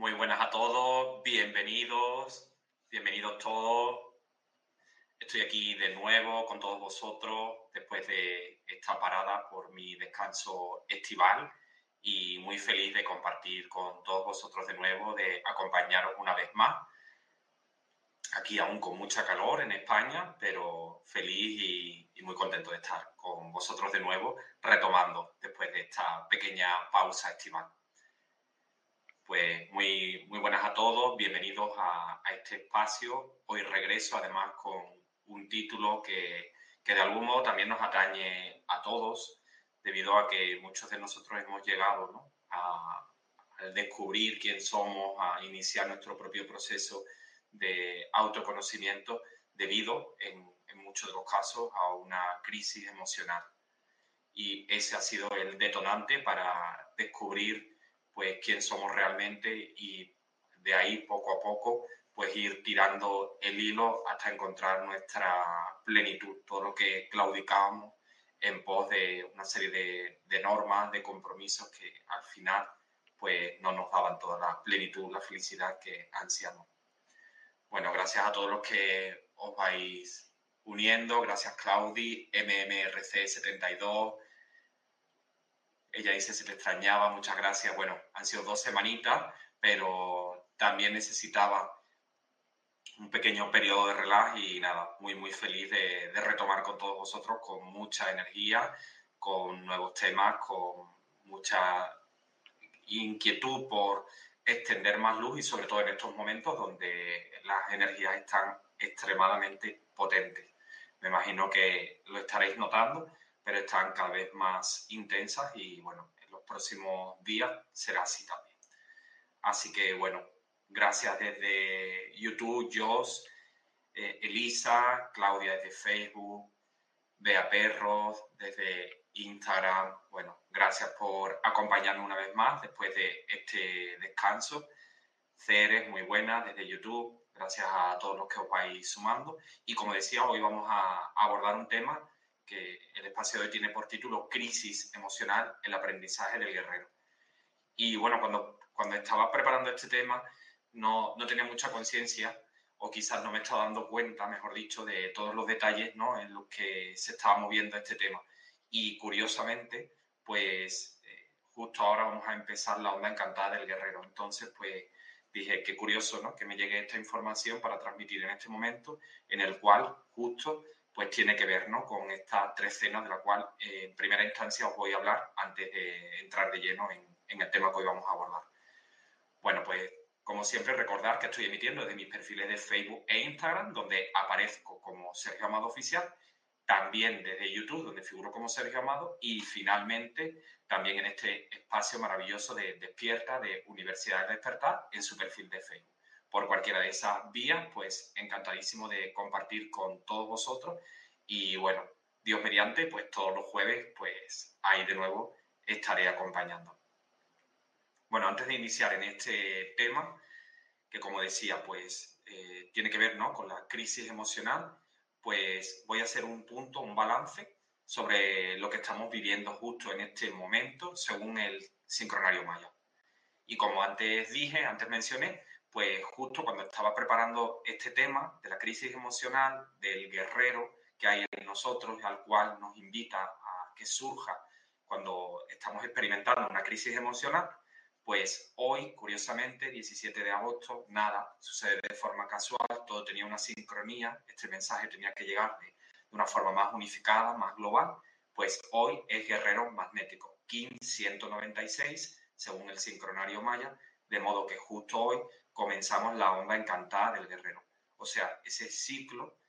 Muy buenas a todos, bienvenidos, bienvenidos todos. Estoy aquí de nuevo con todos vosotros después de esta parada por mi descanso estival y muy feliz de compartir con todos vosotros de nuevo, de acompañaros una vez más. Aquí aún con mucha calor en España, pero feliz y, y muy contento de estar con vosotros de nuevo, retomando después de esta pequeña pausa estival. Pues muy, muy buenas a todos, bienvenidos a, este espacio. Hoy regreso además con un título que, que, de algún modo también nos atañe a todos, debido a que muchos de nosotros hemos llegado ¿no? a, descubrir quién somos, a iniciar nuestro propio proceso de autoconocimiento debido, en, en muchos de los casos, a una crisis emocional. Y ese ha sido el detonante para descubrir pues quién somos realmente y de ahí poco a poco pues ir tirando el hilo hasta encontrar nuestra plenitud, todo lo que claudicábamos en pos de una serie de, de, normas, de compromisos que al final pues no nos daban toda la plenitud, la felicidad que ansiamos. Bueno, gracias a todos los que os vais uniendo, gracias Claudi, MMRC72, ella dice, se te extrañaba, muchas gracias. Bueno, han sido dos semanitas, pero también necesitaba un pequeño periodo de relax y nada, muy, muy feliz de, de, retomar con todos vosotros con mucha energía, con nuevos temas, con mucha inquietud por extender más luz y sobre todo en estos momentos donde las energías están extremadamente potentes. Me imagino que lo estaréis notando pero están cada vez más intensas y bueno, en los próximos días será así también. Así que bueno, gracias desde YouTube, Jos, eh, Elisa, Claudia desde Facebook, Bea Perros desde Instagram. Bueno, gracias por acompañarme una vez más después de este descanso. Ceres, muy buena desde YouTube. Gracias a todos los que os vais sumando. Y como decía, hoy vamos a abordar un tema que el espacio de hoy tiene por título Crisis emocional, el aprendizaje del guerrero. Y bueno, cuando, cuando estaba preparando este tema, no, no tenía mucha conciencia, o quizás no me estaba dando cuenta, mejor dicho, de todos los detalles ¿no? en los que se estaba moviendo este tema. Y curiosamente, pues eh, justo ahora vamos a empezar la onda encantada del guerrero. Entonces, pues dije, qué curioso, ¿no? Que me llegue esta información para transmitir en este momento, en el cual justo pues tiene que ver ¿no? con estas tres cenas de la cual eh, en primera instancia os voy a hablar antes de entrar de lleno en, en, el tema que hoy vamos a abordar. Bueno, pues como siempre recordar que estoy emitiendo desde mis perfiles de Facebook e Instagram, donde aparezco como Sergio Amado Oficial, también desde YouTube, donde figuro como Sergio Amado, y finalmente también en este espacio maravilloso de Despierta de Universidad de Despertar en su perfil de Facebook por cualquiera de esas vías, pues encantadísimo de compartir con todos vosotros. Y bueno, Dios mediante, pues todos los jueves, pues ahí de nuevo estaré acompañando. Bueno, antes de iniciar en este tema, que como decía, pues eh, tiene que ver ¿no? con la crisis emocional, pues voy a hacer un punto, un balance sobre lo que estamos viviendo justo en este momento según el sincronario maya. Y como antes dije, antes mencioné, pues justo cuando estaba preparando este tema de la crisis emocional, del guerrero que hay en nosotros, al cual nos invita a que surja cuando estamos experimentando una crisis emocional, pues hoy, curiosamente, 17 de agosto, nada sucede de forma casual, todo tenía una sincronía, este mensaje tenía que llegar de, una forma más unificada, más global, pues hoy es guerrero magnético, Kim 196, según el sincronario maya, de modo que justo hoy comenzamos la onda encantada del guerrero. O sea, ese ciclo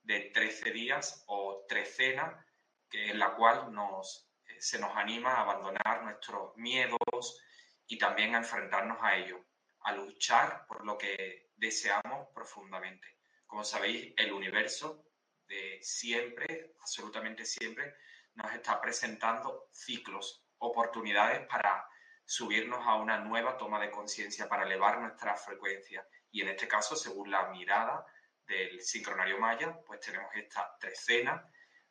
de 13 días o trecena que en la cual nos, eh, se nos anima a abandonar nuestros miedos y también a enfrentarnos a ellos, a luchar por lo que deseamos profundamente. Como sabéis, el universo de siempre, absolutamente siempre, nos está presentando ciclos, oportunidades para subirnos a una nueva toma de conciencia para elevar nuestra frecuencia. Y en este caso, según la mirada del sincronario maya, pues tenemos esta trecena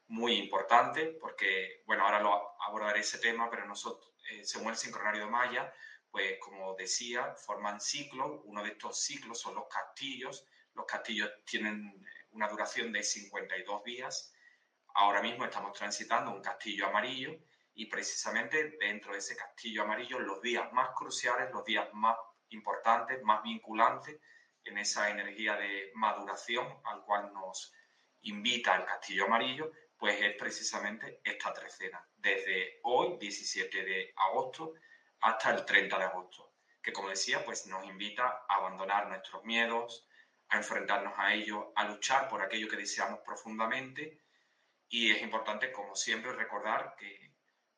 muy importante porque, bueno, ahora lo abordaré ese tema, pero nosotros, eh, según el sincronario maya, pues como decía, forman ciclos. Uno de estos ciclos son los castillos. Los castillos tienen una duración de 52 días. Ahora mismo estamos transitando un castillo amarillo y precisamente dentro de ese castillo amarillo los días más cruciales, los días más importantes, más vinculantes en esa energía de maduración al cual nos invita el castillo amarillo, pues es precisamente esta trecena, desde hoy, 17 de agosto, hasta el 30 de agosto, que como decía, pues nos invita a abandonar nuestros miedos, a enfrentarnos a ellos, a luchar por aquello que deseamos profundamente. Y es importante, como siempre, recordar que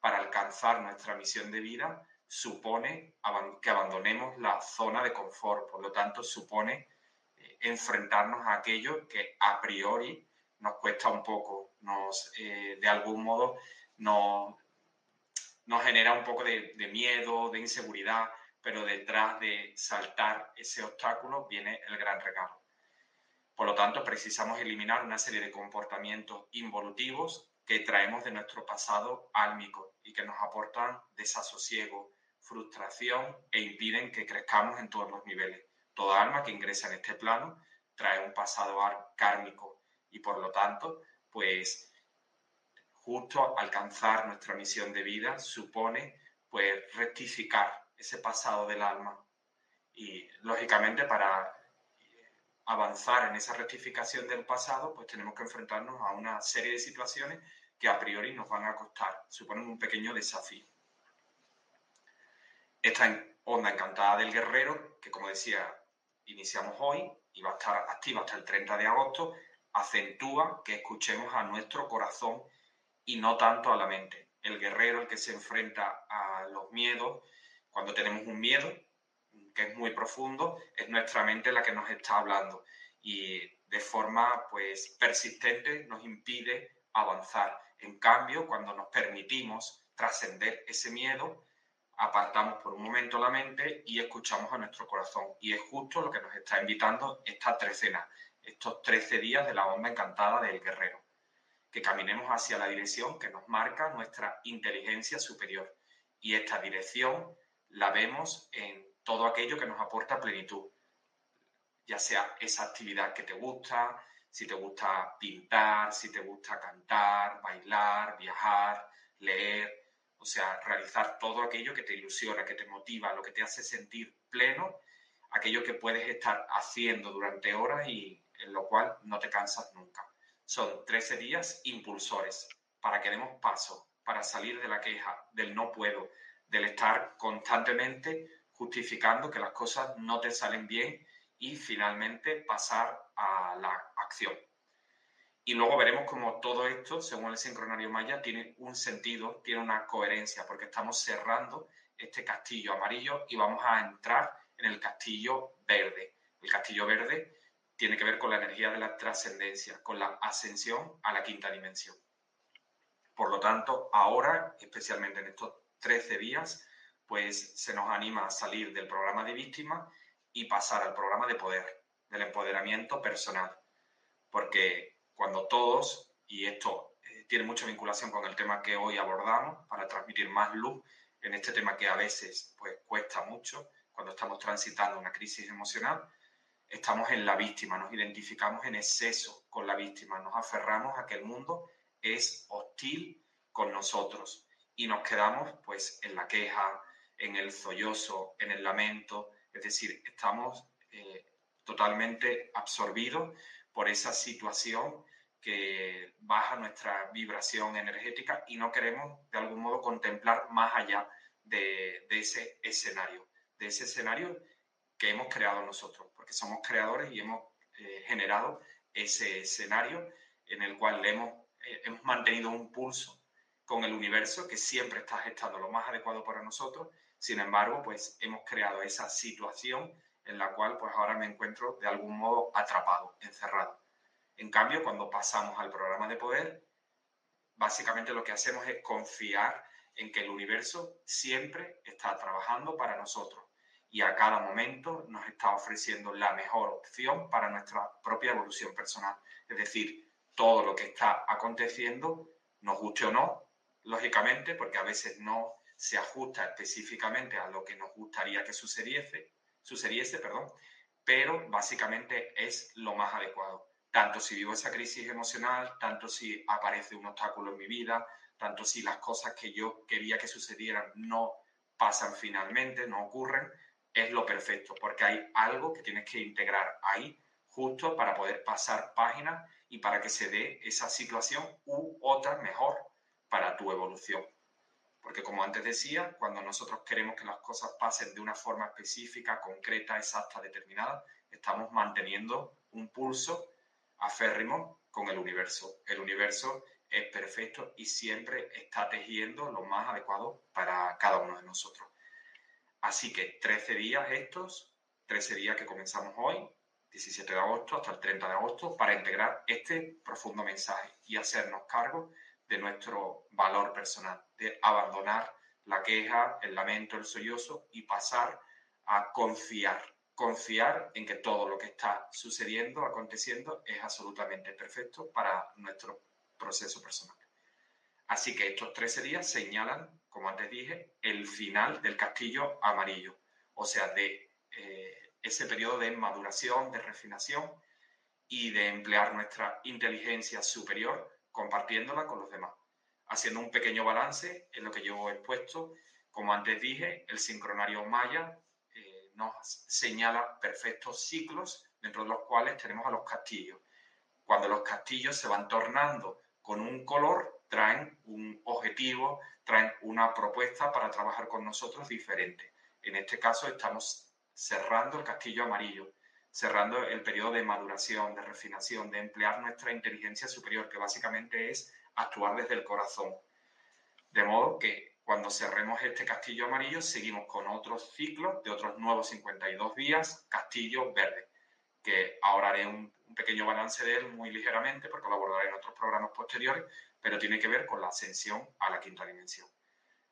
para alcanzar nuestra misión de vida supone que abandonemos la zona de confort, por lo tanto supone eh, enfrentarnos a aquello que a priori nos cuesta un poco, nos, eh, de algún modo nos, nos genera un poco de, de miedo, de inseguridad, pero detrás de saltar ese obstáculo viene el gran regalo. Por lo tanto, precisamos eliminar una serie de comportamientos involutivos que traemos de nuestro pasado álmico y que nos aportan desasosiego, frustración e impiden que crezcamos en todos los niveles. Toda alma que ingresa en este plano trae un pasado kármico y por lo tanto, pues justo alcanzar nuestra misión de vida supone pues rectificar ese pasado del alma y lógicamente para avanzar en esa rectificación del pasado, pues tenemos que enfrentarnos a una serie de situaciones que a priori nos van a costar, suponen un pequeño desafío. Esta onda encantada del guerrero, que como decía, iniciamos hoy y va a estar activa hasta el 30 de agosto, acentúa que escuchemos a nuestro corazón y no tanto a la mente. El guerrero, el que se enfrenta a los miedos, cuando tenemos un miedo, que es muy profundo, es nuestra mente la que nos está hablando y de forma pues persistente nos impide avanzar. En cambio, cuando nos permitimos trascender ese miedo, apartamos por un momento la mente y escuchamos a nuestro corazón. Y es justo lo que nos está invitando esta trecena, estos 13 días de la onda encantada del guerrero. Que caminemos hacia la dirección que nos marca nuestra inteligencia superior. Y esta dirección la vemos en todo aquello que nos aporta plenitud. Ya sea esa actividad que te gusta, si te gusta pintar, si te gusta cantar, bailar, viajar, leer, o sea, realizar todo aquello que te ilusiona, que te motiva, lo que te hace sentir pleno, aquello que puedes estar haciendo durante horas y en lo cual no te cansas nunca. Son 13 días impulsores para que demos paso, para salir de la queja, del no puedo, del estar constantemente justificando que las cosas no te salen bien y finalmente pasar a la acción. Y luego veremos cómo todo esto, según el sincronario maya, tiene un sentido, tiene una coherencia, porque estamos cerrando este castillo amarillo y vamos a entrar en el castillo verde. El castillo verde tiene que ver con la energía de la trascendencia, con la ascensión a la quinta dimensión. Por lo tanto, ahora, especialmente en estos 13 días, pues se nos anima a salir del programa de víctima y pasar al programa de poder, del empoderamiento personal. Porque cuando todos, y esto eh, tiene mucha vinculación con el tema que hoy abordamos, para transmitir más luz en este tema que a veces pues cuesta mucho cuando estamos transitando una crisis emocional, estamos en la víctima, nos identificamos en exceso con la víctima, nos aferramos a que el mundo es hostil con nosotros y nos quedamos pues en la queja, en el sollozo, en el lamento, es decir, estamos eh, totalmente absorbidos por esa situación que baja nuestra vibración energética y no queremos de algún modo contemplar más allá de, ese escenario, de ese escenario que hemos creado nosotros, porque somos creadores y hemos eh, generado ese escenario en el cual hemos, eh, hemos mantenido un pulso con el universo que siempre está gestando lo más adecuado para nosotros sin embargo, pues hemos creado esa situación en la cual pues ahora me encuentro de algún modo atrapado, encerrado. En cambio, cuando pasamos al programa de poder, básicamente lo que hacemos es confiar en que el universo siempre está trabajando para nosotros y a cada momento nos está ofreciendo la mejor opción para nuestra propia evolución personal. Es decir, todo lo que está aconteciendo, nos guste o no, lógicamente, porque a veces no se ajusta específicamente a lo que nos gustaría que sucediese, sucediese perdón, pero básicamente es lo más adecuado. Tanto si vivo esa crisis emocional, tanto si aparece un obstáculo en mi vida, tanto si las cosas que yo quería que sucedieran no pasan finalmente, no ocurren, es lo perfecto, porque hay algo que tienes que integrar ahí justo para poder pasar páginas y para que se dé esa situación u otra mejor para tu evolución. Porque como antes decía, cuando nosotros queremos que las cosas pasen de una forma específica, concreta, exacta, determinada, estamos manteniendo un pulso aférrimo con el universo. El universo es perfecto y siempre está tejiendo lo más adecuado para cada uno de nosotros. Así que 13 días estos, 13 días que comenzamos hoy, 17 de agosto hasta el 30 de agosto, para integrar este profundo mensaje y hacernos cargo de nuestro valor personal, de abandonar la queja, el lamento, el sollozo y pasar a confiar, confiar en que todo lo que está sucediendo, aconteciendo, es absolutamente perfecto para nuestro proceso personal. Así que estos 13 días señalan, como antes dije, el final del castillo amarillo, o sea, de eh, ese periodo de maduración, de refinación y de emplear nuestra inteligencia superior compartiéndola con los demás. Haciendo un pequeño balance en lo que he expuesto, como antes dije, el sincronario maya eh, nos señala perfectos ciclos dentro de los cuales tenemos a los castillos. Cuando los castillos se van tornando con un color, traen un objetivo, traen una propuesta para trabajar con nosotros diferente. En este caso estamos cerrando el castillo amarillo, cerrando el periodo de maduración, de refinación, de emplear nuestra inteligencia superior, que básicamente es actuar desde el corazón. De modo que cuando cerremos este castillo amarillo, seguimos con otros ciclos de otros nuevos 52 días, castillo verde, que ahora haré un, pequeño balance de él muy ligeramente porque lo abordaré en otros programas posteriores, pero tiene que ver con la ascensión a la quinta dimensión.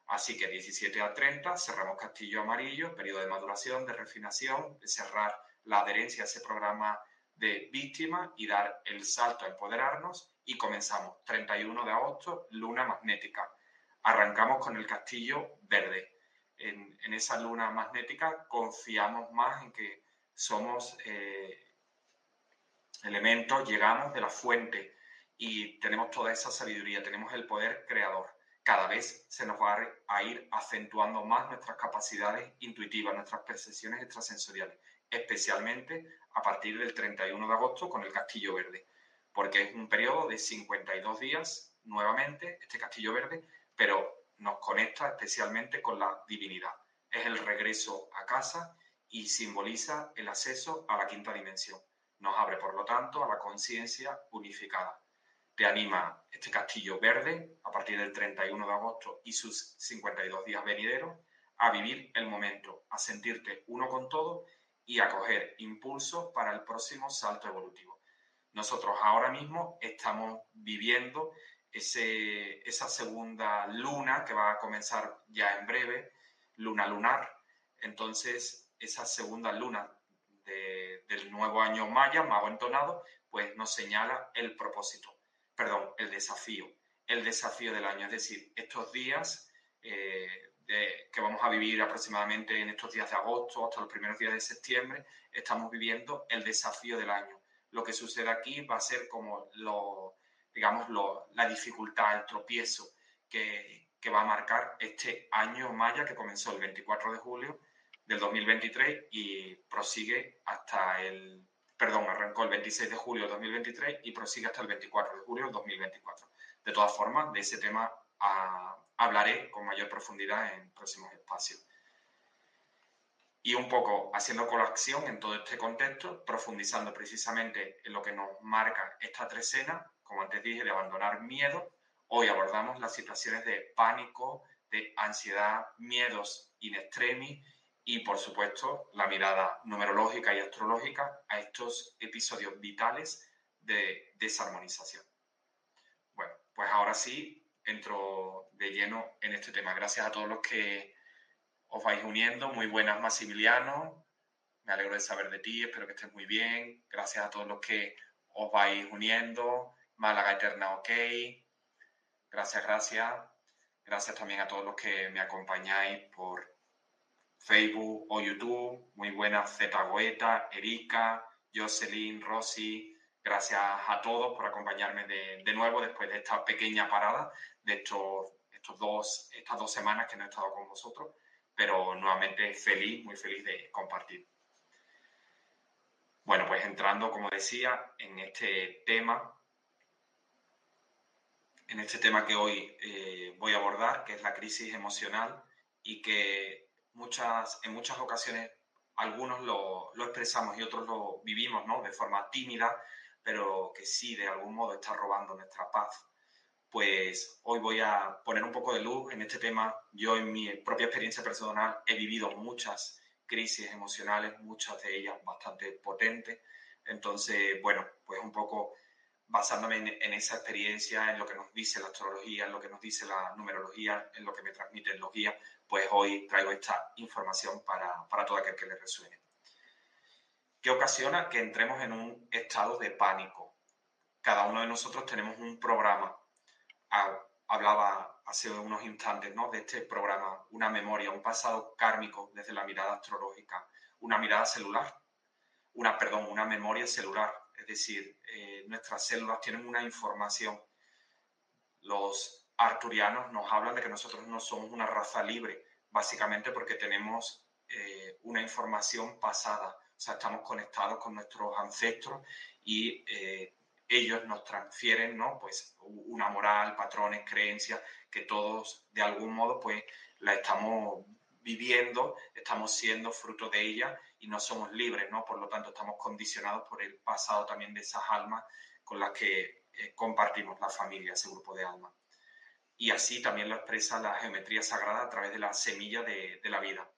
Así que 17 a 30 cerramos castillo amarillo, periodo de maduración, de refinación, cerrar la adherencia a ese programa de víctima y dar el salto a empoderarnos y comenzamos 31 de agosto, luna magnética. Arrancamos con el castillo verde. En, esa luna magnética confiamos más en que somos eh, elementos, llegamos de la fuente y tenemos toda esa sabiduría, tenemos el poder creador. Cada vez se nos va a ir acentuando más nuestras capacidades intuitivas, nuestras percepciones extrasensoriales especialmente a partir del 31 de agosto con el Castillo Verde, porque es un periodo de 52 días nuevamente, este Castillo Verde, pero nos conecta especialmente con la divinidad. Es el regreso a casa y simboliza el acceso a la quinta dimensión. Nos abre, por lo tanto, a la conciencia unificada. Te anima este castillo verde a partir del 31 de agosto y sus 52 días venideros a vivir el momento, a sentirte uno con todo y a coger impulso para el próximo salto evolutivo. Nosotros ahora mismo estamos viviendo ese, esa segunda luna que va a comenzar ya en breve, luna lunar. Entonces, esa segunda luna del nuevo año maya, mago entonado, pues nos señala el propósito, perdón, el desafío, el desafío del año. Es decir, estos días eh, que vamos a vivir aproximadamente en estos días de agosto hasta los primeros días de septiembre, estamos viviendo el desafío del año. Lo que sucede aquí va a ser como lo, digamos, la dificultad, el tropiezo que, que va a marcar este año maya que comenzó el 24 de julio del 2023 y prosigue hasta el, perdón, arrancó el 26 de julio del 2023 y prosigue hasta el 24 de julio del 2024. De todas formas, de ese tema a, hablaré con mayor profundidad en próximos espacios. Y un poco haciendo colación en todo este contexto, profundizando precisamente en lo que nos marca esta trecena, como antes dije, de abandonar miedo, hoy abordamos las situaciones de pánico, de ansiedad, miedos in extremis y, por supuesto, la mirada numerológica y astrológica a estos episodios vitales de desarmonización. Bueno, pues ahora sí, entro de lleno en este tema. Gracias a todos los que os vais uniendo. Muy buenas, Maximiliano. Me alegro de saber de ti, espero que estés muy bien. Gracias a todos los que os vais uniendo. Málaga Eterna OK. Gracias, gracias. Gracias también a todos los que me acompañáis por Facebook o YouTube. Muy buenas, Z Goeta, Erika, Jocelyn, Rosy. Gracias a todos por acompañarme de, de nuevo después de esta pequeña parada de estos, estos dos, estas dos semanas que no he estado con vosotros, pero nuevamente feliz, muy feliz de compartir. Bueno, pues entrando, como decía, en este tema, en este tema que hoy eh, voy a abordar, que es la crisis emocional y que muchas, en muchas ocasiones algunos lo, lo expresamos y otros lo vivimos ¿no? de forma tímida, pero que sí de algún modo está robando nuestra paz pues hoy voy a poner un poco de luz en este tema. Yo en mi propia experiencia personal he vivido muchas crisis emocionales, muchas de ellas bastante potentes. Entonces, bueno, pues un poco basándome en, esa experiencia, en lo que nos dice la astrología, en lo que nos dice la numerología, en lo que me transmiten los guías, pues hoy traigo esta información para, para todo aquel que le resuene. ¿Qué ocasiona que entremos en un estado de pánico? Cada uno de nosotros tenemos un programa hablaba hace unos instantes ¿no? de este programa, una memoria, un pasado kármico desde la mirada astrológica, una mirada celular, una, perdón, una memoria celular, es decir, eh, nuestras células tienen una información. Los arturianos nos hablan de que nosotros no somos una raza libre, básicamente porque tenemos eh, una información pasada, o sea, estamos conectados con nuestros ancestros y eh, ellos nos transfieren, ¿no? Pues una moral, patrones, creencias, que todos de algún modo pues la estamos viviendo, estamos siendo fruto de ella y no somos libres, ¿no? Por lo tanto, estamos condicionados por el pasado también de esas almas con las que eh, compartimos la familia, ese grupo de almas. Y así también lo expresa la geometría sagrada a través de la semilla de, de la vida.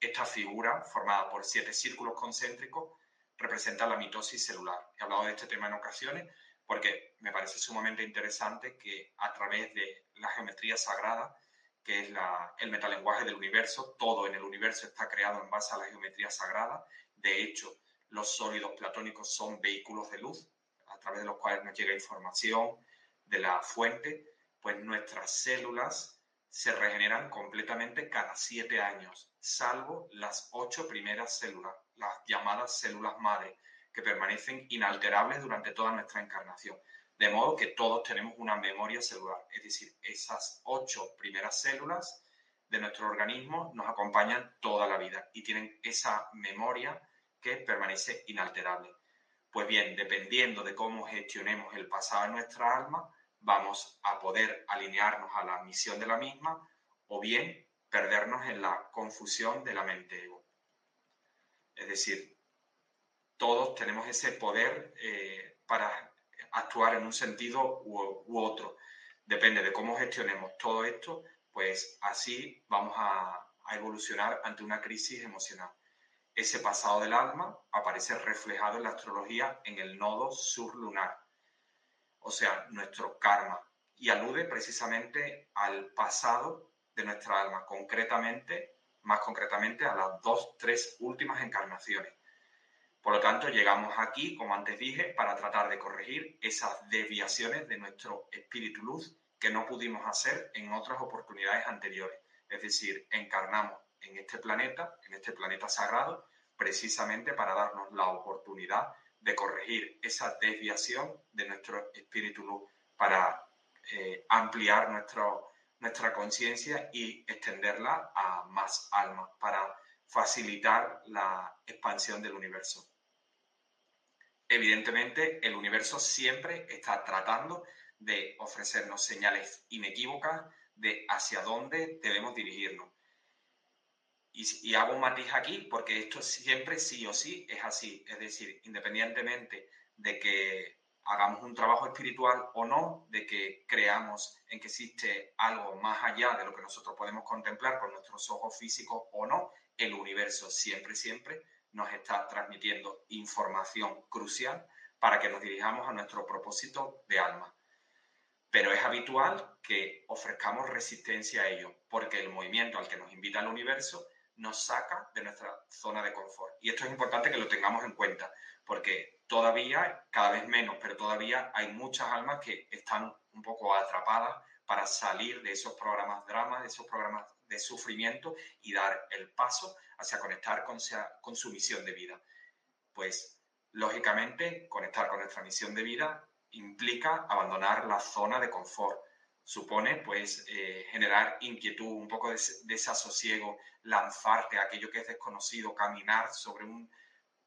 Esta figura, formada por siete círculos concéntricos, representa la mitosis celular. He hablado de este tema en ocasiones porque me parece sumamente interesante que a través de la geometría sagrada, que es el metalenguaje del universo, todo en el universo está creado en base a la geometría sagrada. De hecho, los sólidos platónicos son vehículos de luz a través de los cuales nos llega información de la fuente, pues nuestras células se regeneran completamente cada siete años, salvo las ocho primeras células las llamadas células madre, que permanecen inalterables durante toda nuestra encarnación. De modo que todos tenemos una memoria celular, es decir, esas ocho primeras células de nuestro organismo nos acompañan toda la vida y tienen esa memoria que permanece inalterable. Pues bien, dependiendo de cómo gestionemos el pasado de nuestra alma, vamos a poder alinearnos a la misión de la misma o bien perdernos en la confusión de la mente ego. Es decir, todos tenemos ese poder eh, para actuar en un sentido u, otro. Depende de cómo gestionemos todo esto, pues así vamos a, a evolucionar ante una crisis emocional. Ese pasado del alma aparece reflejado en la astrología en el nodo surlunar, o sea, nuestro karma, y alude precisamente al pasado de nuestra alma, concretamente, más concretamente a las dos, tres últimas encarnaciones. Por lo tanto, llegamos aquí, como antes dije, para tratar de corregir esas desviaciones de nuestro espíritu luz que no pudimos hacer en otras oportunidades anteriores. Es decir, encarnamos en este planeta, en este planeta sagrado, precisamente para darnos la oportunidad de corregir esa desviación de nuestro espíritu luz, para eh, ampliar nuestro, nuestra conciencia y extenderla a más almas, para facilitar la expansión del universo. Evidentemente, el universo siempre está tratando de ofrecernos señales inequívocas de hacia dónde debemos dirigirnos. Y, hago un matiz aquí porque esto siempre sí o sí es así. Es decir, independientemente de que hagamos un trabajo espiritual o no, de que creamos en que existe algo más allá de lo que nosotros podemos contemplar con nuestros ojos físicos o no, el universo siempre, siempre nos está transmitiendo información crucial para que nos dirijamos a nuestro propósito de alma. Pero es habitual que ofrezcamos resistencia a ello, porque el movimiento al que nos invita el universo nos saca de nuestra zona de confort. Y esto es importante que lo tengamos en cuenta, porque todavía, cada vez menos, pero todavía hay muchas almas que están un poco atrapadas para salir de esos programas drama, de esos programas de sufrimiento y dar el paso hacia conectar con, su misión de vida. Pues, lógicamente, conectar con nuestra misión de vida implica abandonar la zona de confort. Supone, pues, eh, generar inquietud, un poco de desasosiego, lanzarte a aquello que es desconocido, caminar sobre un,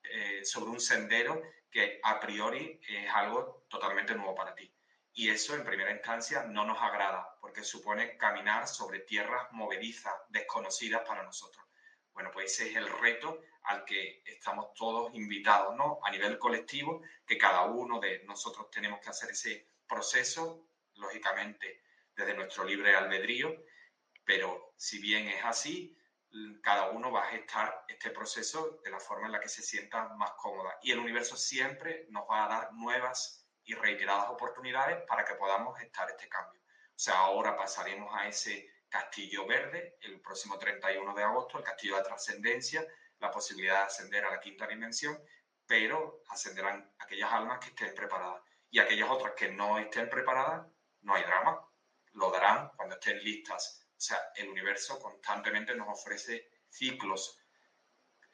eh, sobre un sendero que a priori es algo totalmente nuevo para ti. Y eso en primera instancia no nos agrada porque supone caminar sobre tierras movedizas, desconocidas para nosotros. Bueno, pues ese es el reto al que estamos todos invitados, ¿no? A nivel colectivo, que cada uno de nosotros tenemos que hacer ese proceso, lógicamente desde nuestro libre albedrío, pero si bien es así, cada uno va a gestar este proceso de la forma en la que se sienta más cómoda. Y el universo siempre nos va a dar nuevas y reiteradas oportunidades para que podamos gestar este cambio. O sea, ahora pasaremos a ese castillo verde el próximo 31 de agosto, el castillo de trascendencia, la posibilidad de ascender a la quinta dimensión, pero ascenderán aquellas almas que estén preparadas. Y aquellas otras que no estén preparadas, no hay drama, lo darán cuando estén listas. O sea, el universo constantemente nos ofrece ciclos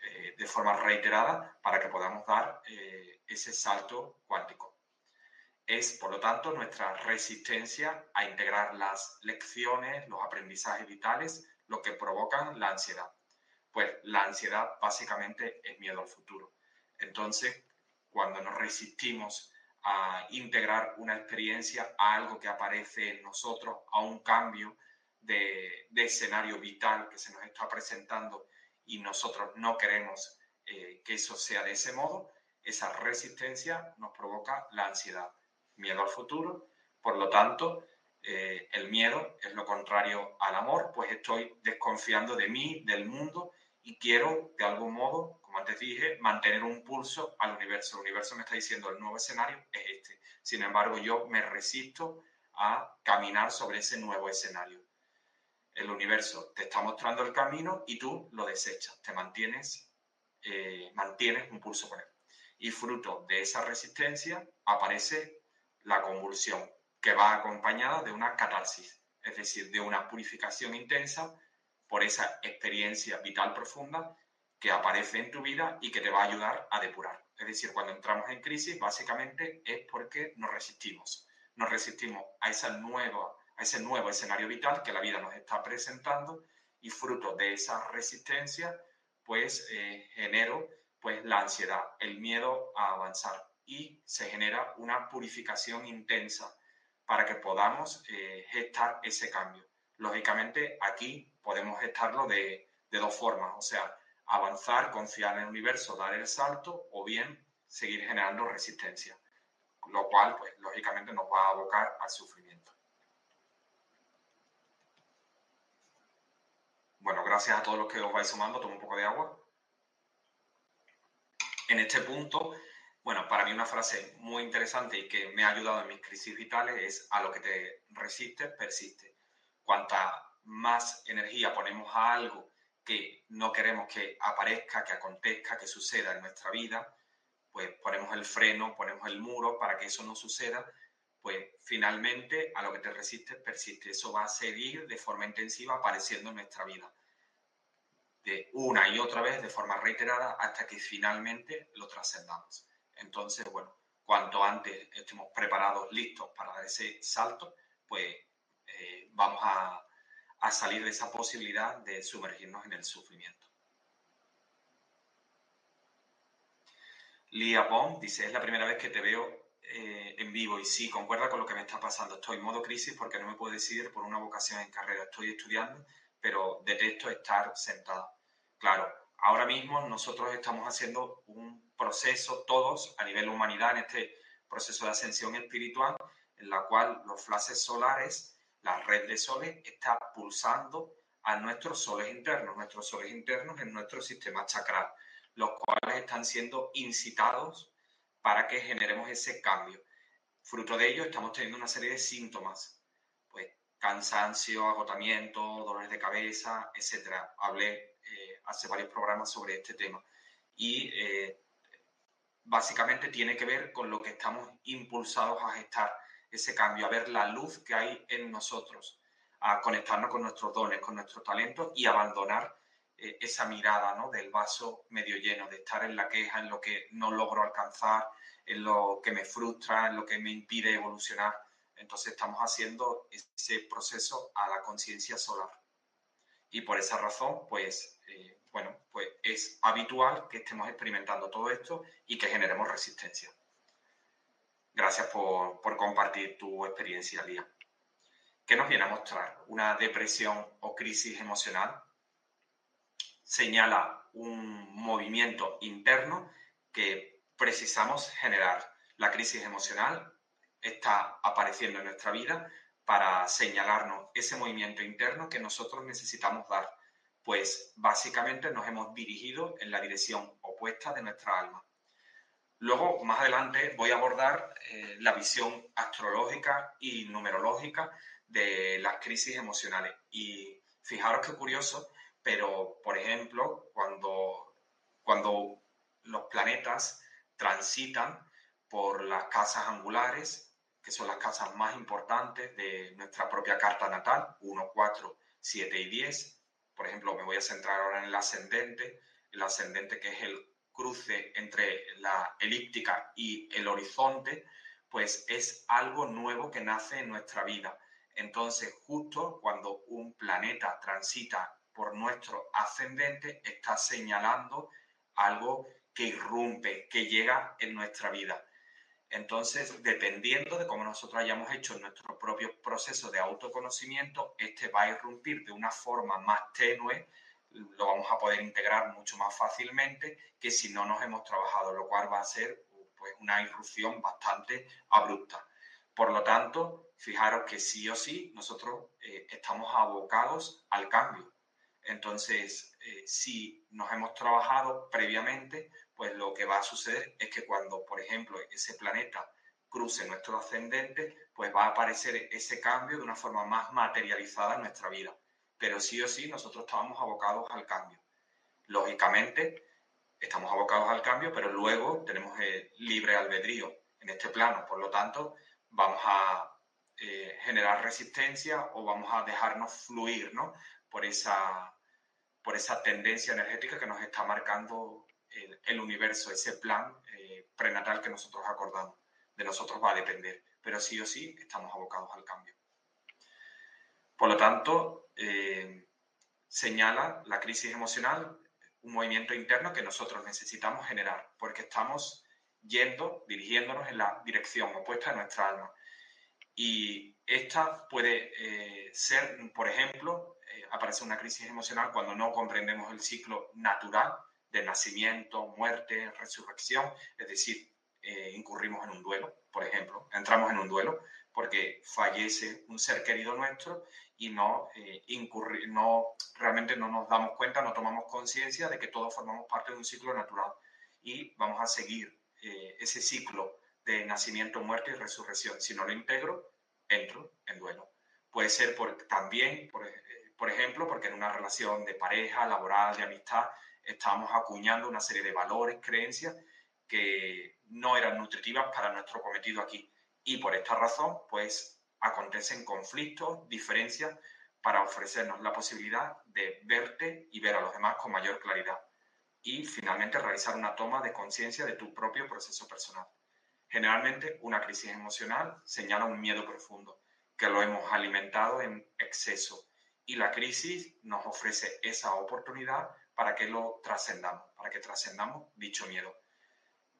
eh, de forma reiterada para que podamos dar eh, ese salto cuántico. Es, por lo tanto, nuestra resistencia a integrar las lecciones, los aprendizajes vitales, lo que provocan la ansiedad. Pues la ansiedad básicamente es miedo al futuro. Entonces, cuando nos resistimos a integrar una experiencia a algo que aparece en nosotros, a un cambio de, escenario vital que se nos está presentando y nosotros no queremos eh, que eso sea de ese modo, esa resistencia nos provoca la ansiedad, miedo al futuro. Por lo tanto, eh, el miedo es lo contrario al amor, pues estoy desconfiando de mí, del mundo y quiero, de algún modo, como antes dije, mantener un pulso al universo. El universo me está diciendo el nuevo escenario es este. Sin embargo, yo me resisto a caminar sobre ese nuevo escenario. El universo te está mostrando el camino y tú lo desechas, te mantienes, eh, mantienes un pulso con él. Y fruto de esa resistencia aparece la convulsión, que va acompañada de una catarsis, es decir, de una purificación intensa por esa experiencia vital profunda que aparece en tu vida y que te va a ayudar a depurar. Es decir, cuando entramos en crisis, básicamente es porque nos resistimos. Nos resistimos a, esa nueva, a ese nuevo escenario vital que la vida nos está presentando y fruto de esa resistencia, pues eh, genero pues la ansiedad, el miedo a avanzar y se genera una purificación intensa para que podamos eh, gestar ese cambio. Lógicamente, aquí podemos gestarlo de, de dos formas, o sea, avanzar, confiar en el universo, dar el salto o bien seguir generando resistencia, lo cual, pues, lógicamente nos va a abocar al sufrimiento. Bueno, gracias a todos los que os vais sumando, tomo un poco de agua. En este punto, bueno, para mí una frase muy interesante y que me ha ayudado en mis crisis vitales es a lo que te resistes, persiste. Cuanta más energía ponemos a algo que no queremos que aparezca, que acontezca, que suceda en nuestra vida, pues ponemos el freno, ponemos el muro para que eso no suceda, pues finalmente a lo que te resistes persiste. Eso va a seguir de forma intensiva apareciendo en nuestra vida. De una y otra vez, de forma reiterada, hasta que finalmente lo trascendamos. Entonces, bueno, cuanto antes estemos preparados, listos para ese salto, pues eh, vamos a, a salir de esa posibilidad de sumergirnos en el sufrimiento. Lia Bond dice, es la primera vez que te veo eh, en vivo y sí, concuerda con lo que me está pasando. Estoy en modo crisis porque no me puedo decidir por una vocación en carrera. Estoy estudiando, pero detesto estar sentado. Claro, ahora mismo nosotros estamos haciendo un proceso, todos, a nivel humanidad, en este proceso de ascensión espiritual, en la cual los flashes solares la red de soles está pulsando a nuestros soles internos, nuestros soles internos en nuestro sistema chakral, los cuales están siendo incitados para que generemos ese cambio. Fruto de ello estamos teniendo una serie de síntomas, pues cansancio, agotamiento, dolores de cabeza, etc. Hablé hace varios programas sobre este tema y eh, básicamente tiene que ver con lo que estamos impulsados a gestar ese cambio, a ver la luz que hay en nosotros, a conectarnos con nuestros dones, con nuestros talentos y abandonar eh, esa mirada ¿no? del vaso medio lleno, de estar en la queja, en lo que no logro alcanzar, en lo que me frustra, en lo que me impide evolucionar. Entonces estamos haciendo ese proceso a la conciencia solar. Y por esa razón, pues, eh, bueno, pues es habitual que estemos experimentando todo esto y que generemos resistencia. Gracias por, compartir tu experiencia, Lía. ¿Qué nos viene a mostrar? Una depresión o crisis emocional señala un movimiento interno que precisamos generar. La crisis emocional está apareciendo en nuestra vida para señalarnos ese movimiento interno que nosotros necesitamos dar, pues básicamente nos hemos dirigido en la dirección opuesta de nuestra alma. Luego, más adelante, voy a abordar eh, la visión astrológica y numerológica de las crisis emocionales. Y fijaros qué curioso, pero, por ejemplo, cuando, cuando los planetas transitan por las casas angulares, que son las casas más importantes de nuestra propia carta natal, 1, 4, 7 y 10. Por ejemplo, me voy a centrar ahora en el ascendente, el ascendente que es el cruce entre la elíptica y el horizonte, pues es algo nuevo que nace en nuestra vida. Entonces, justo cuando un planeta transita por nuestro ascendente, está señalando algo que irrumpe, que llega en nuestra vida. Entonces, dependiendo de cómo nosotros hayamos hecho nuestro propio proceso de autoconocimiento, este va a irrumpir de una forma más tenue, lo vamos a poder integrar mucho más fácilmente que si no nos hemos trabajado, lo cual va a ser pues, una irrupción bastante abrupta. Por lo tanto, fijaros que sí o sí nosotros eh, estamos abocados al cambio. Entonces, eh, si nos hemos trabajado previamente, pues lo que va a suceder es que cuando, por ejemplo, ese planeta cruce nuestro ascendente, pues va a aparecer ese cambio de una forma más materializada en nuestra vida pero sí o sí nosotros estábamos abocados al cambio. Lógicamente, estamos abocados al cambio, pero luego tenemos el libre albedrío en este plano. Por lo tanto, vamos a eh, generar resistencia o vamos a dejarnos fluir ¿no? por, esa, por esa tendencia energética que nos está marcando el, universo, ese plan eh, prenatal que nosotros acordamos. De nosotros va a depender, pero sí o sí estamos abocados al cambio. Por lo tanto, eh, señala la crisis emocional un movimiento interno que nosotros necesitamos generar, porque estamos yendo, dirigiéndonos en la dirección opuesta de nuestra alma. Y esta puede eh, ser, por ejemplo, eh, aparece una crisis emocional cuando no comprendemos el ciclo natural de nacimiento, muerte, resurrección, es decir, eh, incurrimos en un duelo, por ejemplo, entramos en un duelo porque fallece un ser querido nuestro y no, no realmente no nos damos cuenta, no tomamos conciencia de que todos formamos parte de un ciclo natural y vamos a seguir ese ciclo de nacimiento, muerte y resurrección. Si no lo integro, entro en duelo. Puede ser por, también, por, eh, por ejemplo, porque en una relación de pareja, laboral, de amistad, estamos acuñando una serie de valores, creencias que no eran nutritivas para nuestro cometido aquí. Y por esta razón, pues acontecen conflictos, diferencias, para ofrecernos la posibilidad de verte y ver a los demás con mayor claridad. Y finalmente realizar una toma de conciencia de tu propio proceso personal. Generalmente, una crisis emocional señala un miedo profundo, que lo hemos alimentado en exceso. Y la crisis nos ofrece esa oportunidad para que lo trascendamos, para que trascendamos dicho miedo.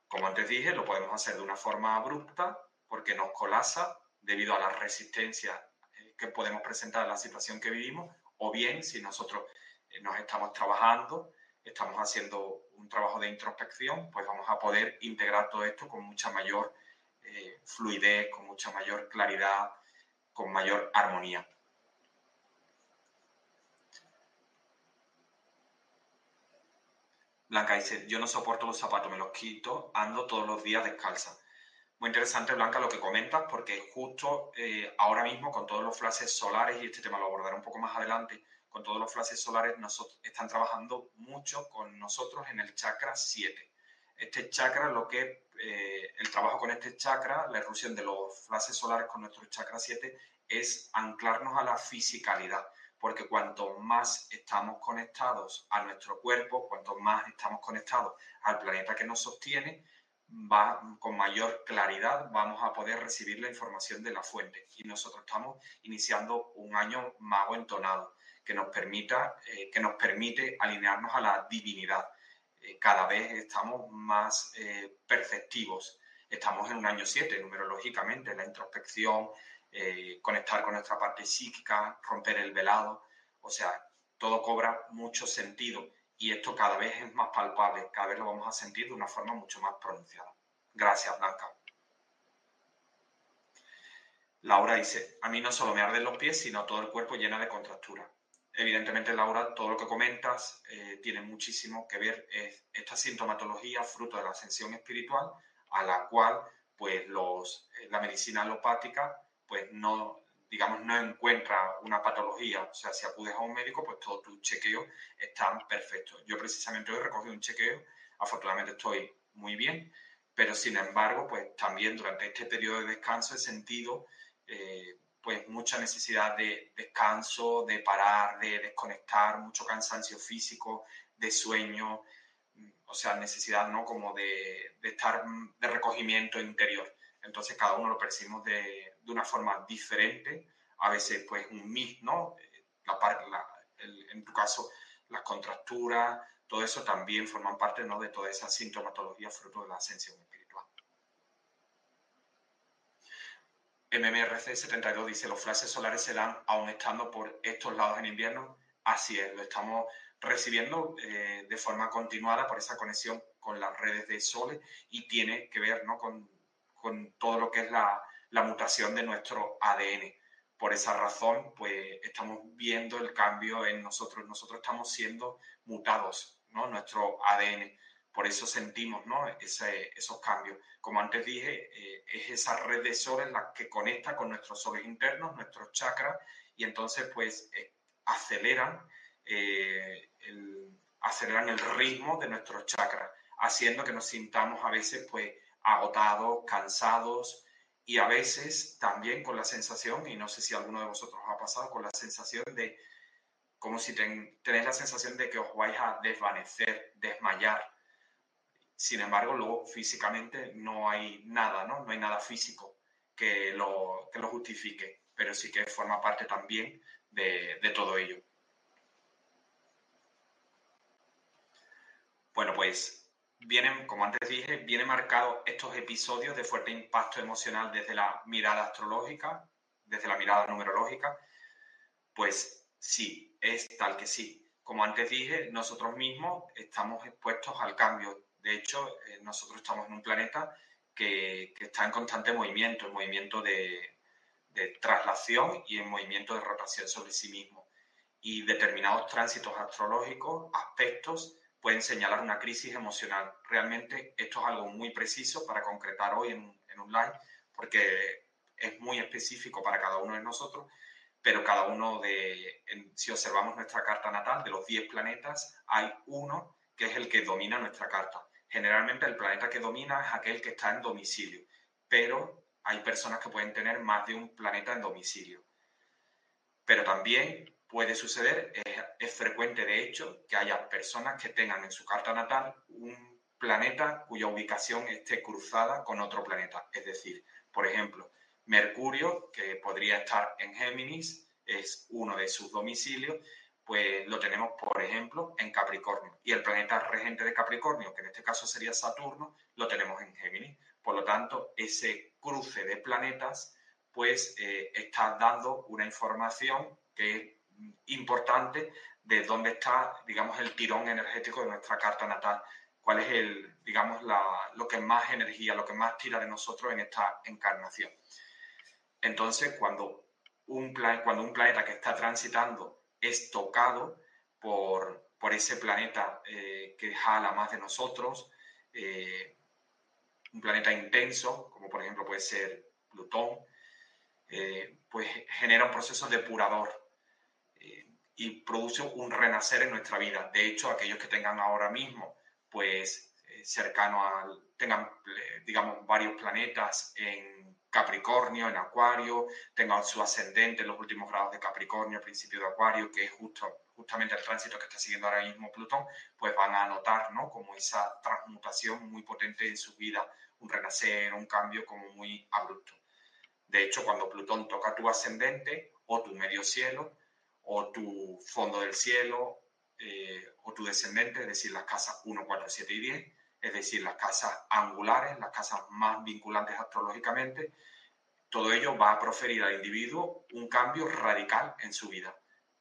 Como antes dije, lo podemos hacer de una forma abrupta porque nos colasa debido a la resistencia eh, que podemos presentar en la situación que vivimos, o bien si nosotros eh, nos estamos trabajando estamos haciendo un trabajo de introspección, pues vamos a poder integrar todo esto con mucha mayor eh, fluidez, con mucha mayor claridad, con mayor armonía. Blanca dice, yo no soporto los zapatos, me los quito, ando todos los días descalza. Muy interesante, Blanca, lo que comentas, porque justo eh, ahora mismo con todos los flashes solares, y este tema lo abordaré un poco más adelante, con todos los flashes solares, nosotros, están trabajando mucho con nosotros en el chakra 7. Este chakra, lo que eh, el trabajo con este chakra, la erupción de los flashes solares con nuestro chakra 7, es anclarnos a la fisicalidad, porque cuanto más estamos conectados a nuestro cuerpo, cuanto más estamos conectados al planeta que nos sostiene, va, con mayor claridad vamos a poder recibir la información de la fuente. Y nosotros estamos iniciando un año mago entonado que nos, permita, eh, que nos permite alinearnos a la divinidad. Eh, cada vez estamos más eh, perceptivos. Estamos en un año 7, numerológicamente, la introspección, conectar con nuestra parte psíquica, romper el velado. O sea, todo cobra mucho sentido y esto cada vez es más palpable, cada vez lo vamos a sentir de una forma mucho más pronunciada. Gracias, Blanca. Laura dice, a mí no solo me arden los pies, sino todo el cuerpo llena de contractura evidentemente, Laura, todo lo que comentas eh, tiene muchísimo que ver es esta sintomatología fruto de la ascensión espiritual a la cual pues los, eh, la medicina alopática pues no digamos no encuentra una patología, o sea, si acudes a un médico pues todos tus chequeos están perfectos. Yo precisamente hoy recogí un chequeo, afortunadamente estoy muy bien, pero sin embargo pues también durante este periodo de descanso he sentido eh, pues mucha necesidad de descanso, de parar, de desconectar, mucho cansancio físico, de sueño, o sea, necesidad, ¿no? Como de, estar de recogimiento interior. Entonces cada uno lo percibimos de, una forma diferente, a veces pues un mix, ¿no? La, en tu caso, las contracturas, todo eso también forman parte, ¿no? De toda esa sintomatología fruto de la ascensión espiritual. MMRC72 dice, los flashes solares se dan aún estando por estos lados en invierno. Así es, lo estamos recibiendo eh, de forma continuada por esa conexión con las redes de soles y tiene que ver ¿no? con, con, todo lo que es la, la, mutación de nuestro ADN. Por esa razón, pues estamos viendo el cambio en nosotros. Nosotros estamos siendo mutados, ¿no? Nuestro ADN por eso sentimos ¿no? esos cambios. Como antes dije, eh, es esa red de soles la que conecta con nuestros soles internos, nuestros chakras, y entonces pues eh, aceleran, eh, el, aceleran el ritmo de nuestros chakras, haciendo que nos sintamos a veces pues agotados, cansados, y a veces también con la sensación, y no sé si alguno de vosotros ha pasado, con la sensación de, como si tenéis la sensación de que os vais a desvanecer, desmayar, sin embargo, luego físicamente no hay nada, ¿no? No hay nada físico que lo, que lo justifique, pero sí que forma parte también de, todo ello. Bueno, pues vienen, como antes dije, viene marcado estos episodios de fuerte impacto emocional desde la mirada astrológica, desde la mirada numerológica. Pues sí, es tal que sí. Como antes dije, nosotros mismos estamos expuestos al cambio. De hecho, eh, nosotros estamos en un planeta que, está en constante movimiento, en movimiento de, de traslación y en movimiento de rotación sobre sí mismo. Y determinados tránsitos astrológicos, aspectos, pueden señalar una crisis emocional. Realmente esto es algo muy preciso para concretar hoy en, en un live, porque es muy específico para cada uno de nosotros, pero cada uno de, si observamos nuestra carta natal, de los 10 planetas, hay uno que es el que domina nuestra carta. Generalmente el planeta que domina es aquel que está en domicilio, pero hay personas que pueden tener más de un planeta en domicilio. Pero también puede suceder, es, frecuente de hecho, que haya personas que tengan en su carta natal un planeta cuya ubicación esté cruzada con otro planeta. Es decir, por ejemplo, Mercurio, que podría estar en Géminis, es uno de sus domicilios, pues lo tenemos, por ejemplo, en Capricornio. Y el planeta regente de Capricornio, que en este caso sería Saturno, lo tenemos en Géminis. Por lo tanto, ese cruce de planetas, pues eh, está dando una información que es importante de dónde está, digamos, el tirón energético de nuestra carta natal, cuál es el, digamos, lo que más energía, lo que más tira de nosotros en esta encarnación. Entonces, cuando un, cuando un planeta que está transitando es tocado por, por ese planeta eh, que jala más de nosotros, eh, un planeta intenso, como por ejemplo puede ser Plutón, eh, pues genera un proceso depurador y produce un renacer en nuestra vida. De hecho, aquellos que tengan ahora mismo, pues eh, cercano al, tengan, eh, digamos, varios planetas en Capricornio, en Acuario, tengan su ascendente en los últimos grados de Capricornio, principio de Acuario, que es justo, justamente el tránsito que está siguiendo ahora mismo Plutón, pues van a notar, ¿no? Como esa transmutación muy potente en su vida, un renacer, un cambio como muy abrupto. De hecho, cuando Plutón toca tu ascendente o tu medio cielo, o tu fondo del cielo eh, o tu descendente, es decir, las casas 1, 4, 7 y 10, es decir, las casas angulares, las casas más vinculantes astrológicamente, todo ello va a proferir al individuo un cambio radical en su vida.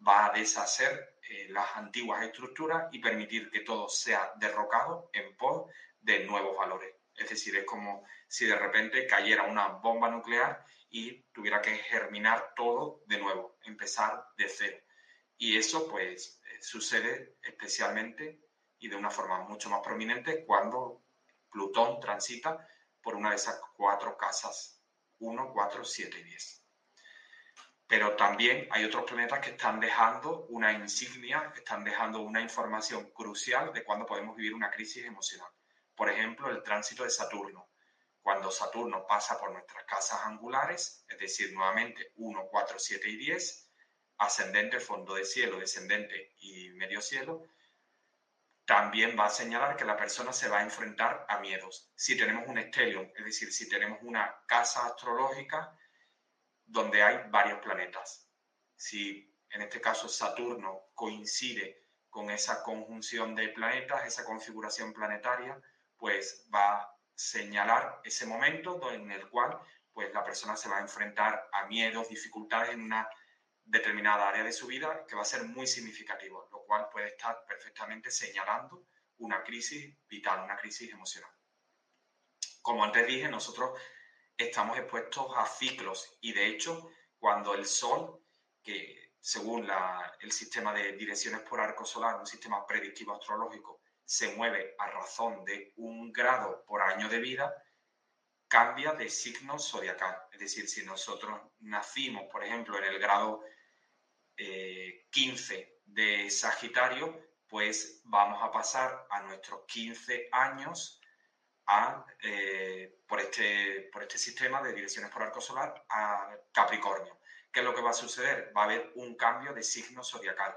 Va a deshacer eh, las antiguas estructuras y permitir que todo sea derrocado en pos de nuevos valores. Es decir, es como si de repente cayera una bomba nuclear y tuviera que germinar todo de nuevo, empezar de cero. Y eso pues eh, sucede especialmente y de una forma mucho más prominente cuando Plutón transita por una de esas cuatro casas 1, 4, 7 y 10. Pero también hay otros planetas que están dejando una insignia, están dejando una información crucial de cuándo podemos vivir una crisis emocional. Por ejemplo, el tránsito de Saturno cuando Saturno pasa por nuestras casas angulares, es decir, nuevamente 1, 4, 7 y 10, ascendente, fondo de cielo, descendente y medio cielo, también va a señalar que la persona se va a enfrentar a miedos. Si tenemos un estelion, es decir, si tenemos una casa astrológica donde hay varios planetas, si en este caso Saturno coincide con esa conjunción de planetas, esa configuración planetaria, pues va señalar ese momento en el cual pues, la persona se va a enfrentar a miedos, dificultades en una determinada área de su vida que va a ser muy significativo, lo cual puede estar perfectamente señalando una crisis vital, una crisis emocional. Como antes dije, nosotros estamos expuestos a ciclos y de hecho cuando el Sol, que según el sistema de direcciones por arco solar, un sistema predictivo astrológico, se mueve a razón de un grado por año de vida, cambia de signo zodiacal. Es decir, si nosotros nacimos, por ejemplo, en el grado 15 eh, de Sagitario, pues vamos a pasar a nuestros 15 años a, eh, por, este, por este sistema de direcciones por arco solar a Capricornio. ¿Qué es lo que va a suceder? Va a haber un cambio de signo zodiacal.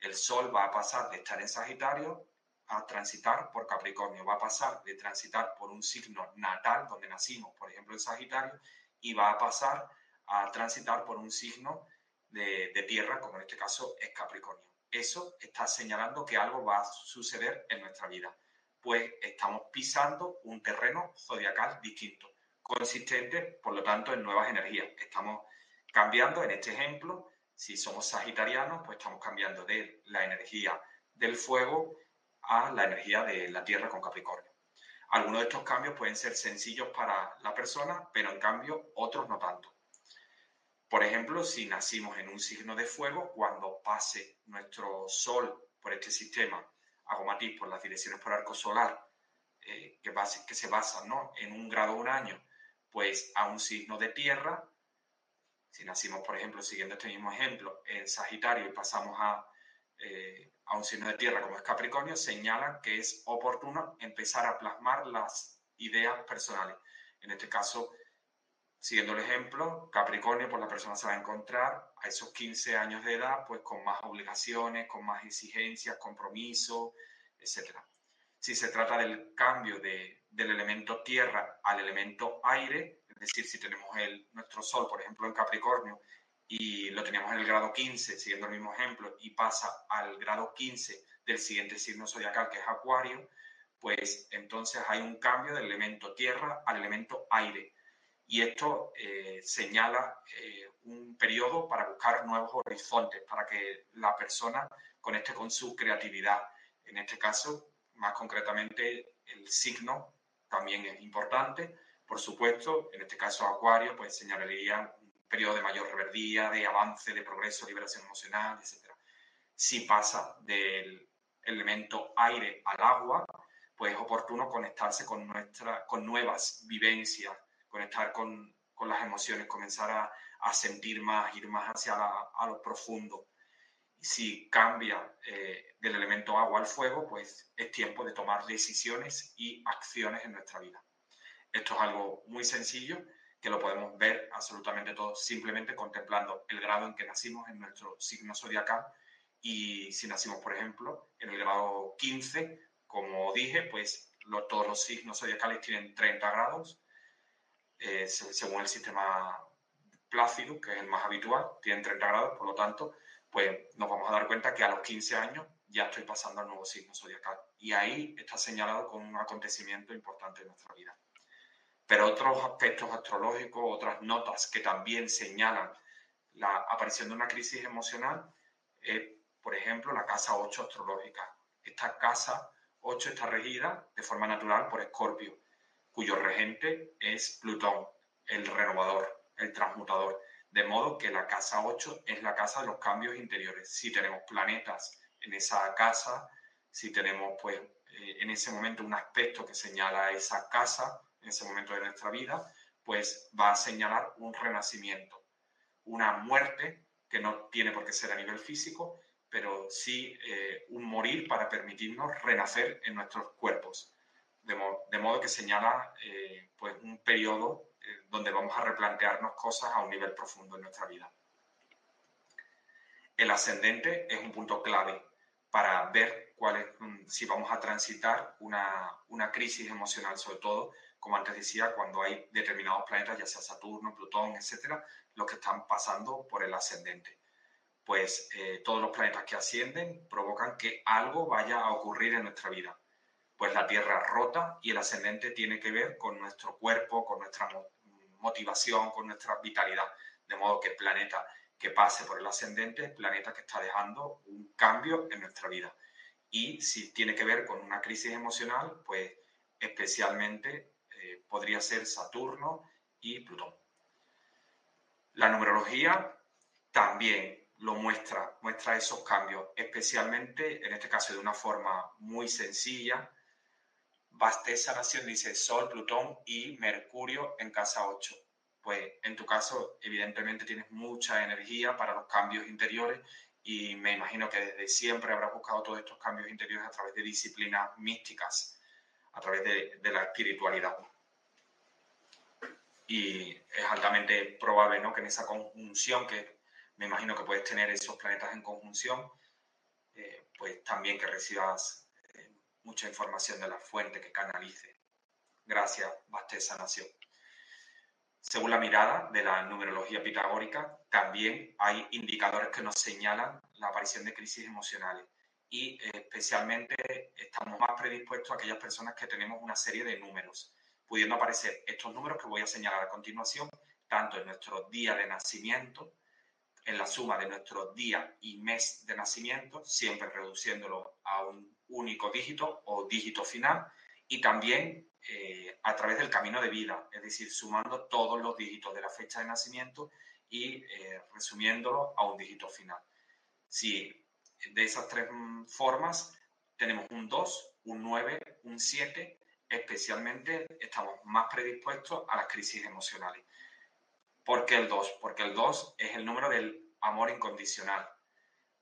El Sol va a pasar de estar en Sagitario a transitar por Capricornio, va a pasar de transitar por un signo natal donde nacimos, por ejemplo en Sagitario, y va a pasar a transitar por un signo de, tierra, como en este caso es Capricornio. Eso está señalando que algo va a suceder en nuestra vida. pues estamos pisando un terreno zodiacal distinto, consistente, por lo tanto, en nuevas energías. Estamos cambiando, en este ejemplo, si somos sagitarianos, pues estamos cambiando de la energía del fuego a la energía de la Tierra con Capricornio. Algunos de estos cambios pueden ser sencillos para la persona, pero en cambio otros no tanto. Por ejemplo, si nacimos en un signo de fuego, cuando pase nuestro Sol por este sistema agomatis por las direcciones por arco solar, eh, que, se basan ¿no? en un grado un año, pues a un signo de tierra, si nacimos, por ejemplo, siguiendo este mismo ejemplo, en Sagitario y pasamos a, eh, a un signo de tierra como es Capricornio, señalan que es oportuno empezar a plasmar las ideas personales. En este caso, Siguiendo el ejemplo, Capricornio, pues la persona se va a encontrar a esos 15 años de edad, pues con más obligaciones, con más exigencias, compromisos, etc. Si se trata del cambio del elemento tierra al elemento aire, es decir, si tenemos el, nuestro Sol, por ejemplo, en Capricornio, y lo teníamos en el grado 15, siguiendo el mismo ejemplo, y pasa al grado 15 del siguiente signo zodiacal, que es Acuario, pues entonces hay un cambio del elemento tierra al elemento aire y esto eh, señala eh, un periodo para buscar nuevos horizontes, para que la persona conecte con su creatividad. En este caso, más concretamente, el signo también es importante. Por supuesto, en este caso Acuario, pues señalaría periodo de mayor reverdía, de avance, de progreso, liberación emocional, etc. Si pasa del elemento aire al agua, pues es oportuno conectarse con, nuestra, con nuevas vivencias, conectar con, con las emociones, comenzar a, a, sentir más, ir más hacia a lo profundo. Y si cambia eh, del elemento agua al fuego, pues es tiempo de tomar decisiones y acciones en nuestra vida. Esto es algo muy sencillo que lo podemos ver absolutamente todos simplemente contemplando el grado en que nacimos en nuestro signo zodiacal y si nacimos, por ejemplo, en el grado 15, como dije, pues todos los signos zodiacales tienen 30 grados eh, según el sistema plácido, que es el más habitual, tiene 30 grados, por lo tanto, pues nos vamos a dar cuenta que a los 15 años ya estoy pasando al nuevo signo zodiacal. Y ahí está señalado como un acontecimiento importante en nuestra vida. Pero otros aspectos astrológicos, otras notas que también señalan la aparición de una crisis emocional es, por ejemplo, la casa 8 astrológica. Esta casa 8 está regida de forma natural por Escorpio cuyo regente es Plutón, el renovador, el transmutador. De modo que la casa 8 es la casa de los cambios interiores. Si tenemos planetas en esa casa, si tenemos pues eh, en ese momento un aspecto que señala esa casa, en ese momento de nuestra vida, pues va a señalar un renacimiento, una muerte que no tiene por qué ser a nivel físico, pero sí eh, un morir para permitirnos renacer en nuestros cuerpos de, modo que señala eh, pues un periodo eh, donde vamos a replantearnos cosas a un nivel profundo en nuestra vida. El ascendente es un punto clave para ver mm, si vamos a transitar una, una, crisis emocional, sobre todo, como antes decía, cuando hay determinados planetas, ya sea Saturno, Plutón, etcétera, los que están pasando por el ascendente. Pues eh, todos los planetas que ascienden provocan que algo vaya a ocurrir en nuestra vida pues la Tierra rota y el ascendente tiene que ver con nuestro cuerpo, con nuestra motivación, con nuestra vitalidad. De modo que el planeta que pase por el ascendente es planeta que está dejando un cambio en nuestra vida. Y si tiene que ver con una crisis emocional, pues especialmente podría ser Saturno y Plutón. La numerología también lo muestra, muestra esos cambios, especialmente en este caso de una forma muy sencilla, esa Nación dice Sol, Plutón y Mercurio en casa 8. Pues en tu caso, evidentemente tienes mucha energía para los cambios interiores y me imagino que desde siempre habrás buscado todos estos cambios interiores a través de disciplinas místicas, a través de la espiritualidad. Y es altamente probable ¿no? que en esa conjunción, que me imagino que puedes tener esos planetas en conjunción, eh, pues también que recibas mucha información de la fuente que canalice. Gracias, Bastesa Nación. Según la mirada de la numerología pitagórica, también hay indicadores que nos señalan la aparición de crisis emocionales y especialmente estamos más predispuestos a aquellas personas que tenemos una serie de números, pudiendo aparecer estos números que voy a señalar a continuación, tanto en nuestro día de nacimiento, en la suma de nuestro día y mes de nacimiento, siempre reduciéndolo a un único dígito o dígito final, y también eh, a través del camino de vida, es decir, sumando todos los dígitos de la fecha de nacimiento y eh, resumiéndolo a un dígito final. Si de esas tres formas tenemos un 2, un 9, un 7, especialmente estamos más predispuestos a las crisis emocionales. ¿Por qué el 2? Porque el 2 es el número del amor incondicional.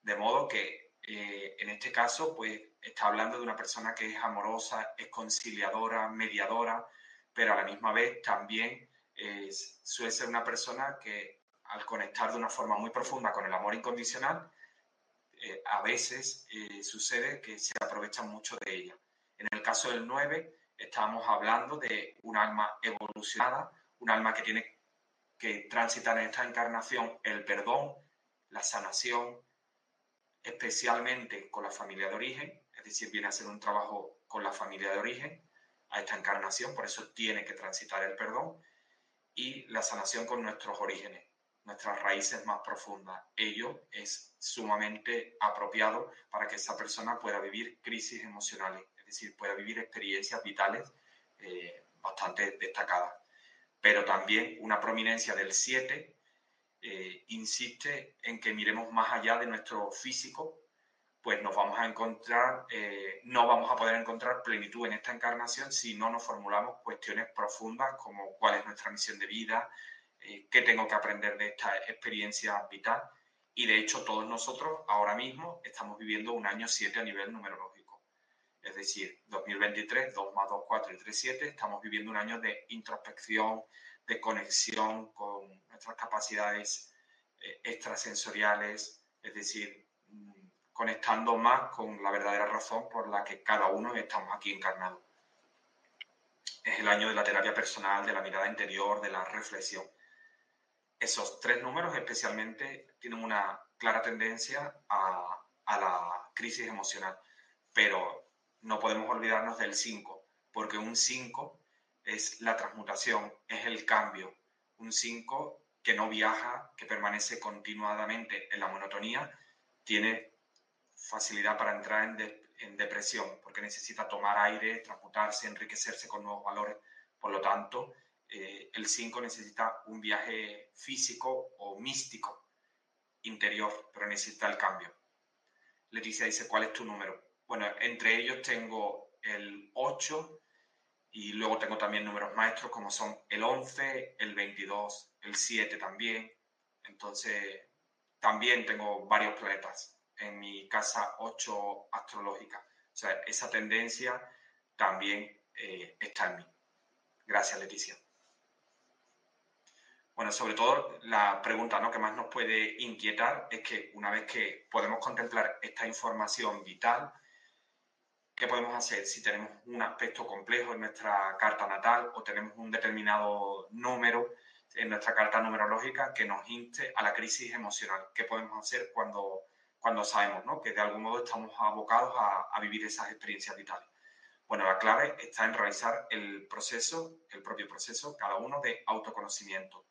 De modo que eh, en este caso, pues está hablando de una persona que es amorosa, es conciliadora, mediadora, pero a la misma vez también suele ser una persona que al conectar de una forma muy profunda con el amor incondicional, eh, a veces eh, sucede que se aprovechan mucho de ella. En el caso del 9, estamos hablando de un alma evolucionada, un alma que tiene que transitar en esta encarnación el perdón, la sanación, especialmente con la familia de origen, es decir, viene a ser un trabajo con la familia de origen a esta encarnación, por eso tiene que transitar el perdón, y la sanación con nuestros orígenes nuestras raíces más profundas. Ello es sumamente apropiado para que esa persona pueda vivir crisis emocionales, es decir, pueda vivir experiencias vitales eh, bastante destacadas. Pero también una prominencia del 7 eh, insiste en que miremos más allá de nuestro físico, pues nos vamos a encontrar, eh, no vamos a poder encontrar plenitud en esta encarnación si no nos formulamos cuestiones profundas como cuál es nuestra misión de vida, qué tengo que aprender de esta experiencia vital. Y de hecho todos nosotros ahora mismo estamos viviendo un año 7 a nivel numerológico. Es decir, 2023, 2 más 2, 4 y 3, 7, estamos viviendo un año de introspección, de conexión con nuestras capacidades eh, extrasensoriales, es decir, mm, conectando más con la verdadera razón por la que cada uno estamos aquí encarnados. Es el año de la terapia personal, de la mirada interior, de la reflexión esos tres números especialmente tienen una clara tendencia a, la crisis emocional, pero no podemos olvidarnos del 5, porque un 5 es la transmutación, es el cambio. Un 5 que no viaja, que permanece continuadamente en la monotonía, tiene facilidad para entrar en, depresión, porque necesita tomar aire, transmutarse, enriquecerse con nuevos valores. Por lo tanto, eh, el 5 necesita un viaje físico o místico interior, pero necesita el cambio. Leticia dice, ¿cuál es tu número? Bueno, entre ellos tengo el 8 y luego tengo también números maestros como son el 11, el 22, el 7 también. Entonces, también tengo varios planetas en mi casa 8 astrológica. O sea, esa tendencia también eh, está en mí. Gracias, Leticia. Bueno, sobre todo la pregunta ¿no? que más nos puede inquietar es que una vez que podemos contemplar esta información vital, ¿qué podemos hacer si tenemos un aspecto complejo en nuestra carta natal o tenemos un determinado número en nuestra carta numerológica que nos inste a la crisis emocional? ¿Qué podemos hacer cuando, cuando sabemos ¿no? que de algún modo estamos abocados a, a vivir esas experiencias vitales? Bueno, la clave está en realizar el proceso, el propio proceso, cada uno de autoconocimiento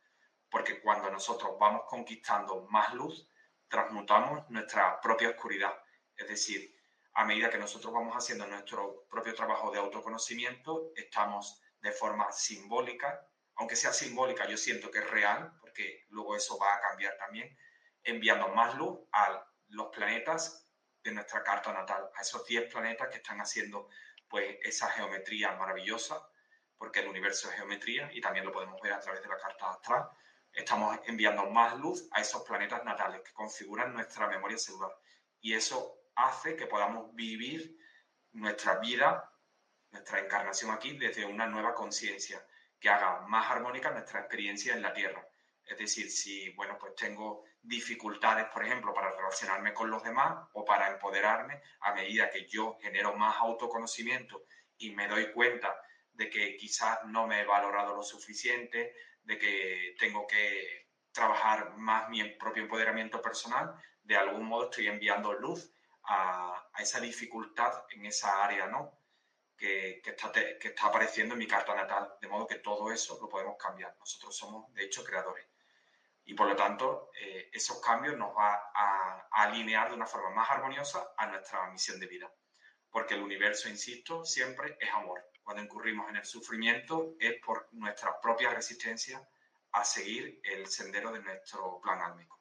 porque cuando nosotros vamos conquistando más luz, transmutamos nuestra propia oscuridad. Es decir, a medida que nosotros vamos haciendo nuestro propio trabajo de autoconocimiento, estamos de forma simbólica, aunque sea simbólica, yo siento que es real, porque luego eso va a cambiar también, enviando más luz a los planetas de nuestra carta natal, a esos 10 planetas que están haciendo pues esa geometría maravillosa, porque el universo es geometría y también lo podemos ver a través de la carta astral, estamos enviando más luz a esos planetas natales que configuran nuestra memoria celular. Y eso hace que podamos vivir nuestra vida, nuestra encarnación aquí desde una nueva conciencia que haga más armónica nuestra experiencia en la Tierra. Es decir, si, bueno, pues tengo dificultades, por ejemplo, para relacionarme con los demás o para empoderarme, a medida que yo genero más autoconocimiento y me doy cuenta de que quizás no me he valorado lo suficiente, de que tengo que trabajar más mi propio empoderamiento personal, de algún modo estoy enviando luz a, esa dificultad en esa área, ¿no? Que, está, que está apareciendo en mi carta natal. De modo que todo eso lo podemos cambiar. Nosotros somos, de hecho, creadores. Y por lo tanto, eh, esos cambios nos va a, a, alinear de una forma más armoniosa a nuestra misión de vida. Porque el universo, insisto, siempre es amor. Cuando incurrimos en el sufrimiento es por nuestra propia resistencia a seguir el sendero de nuestro plan álmico.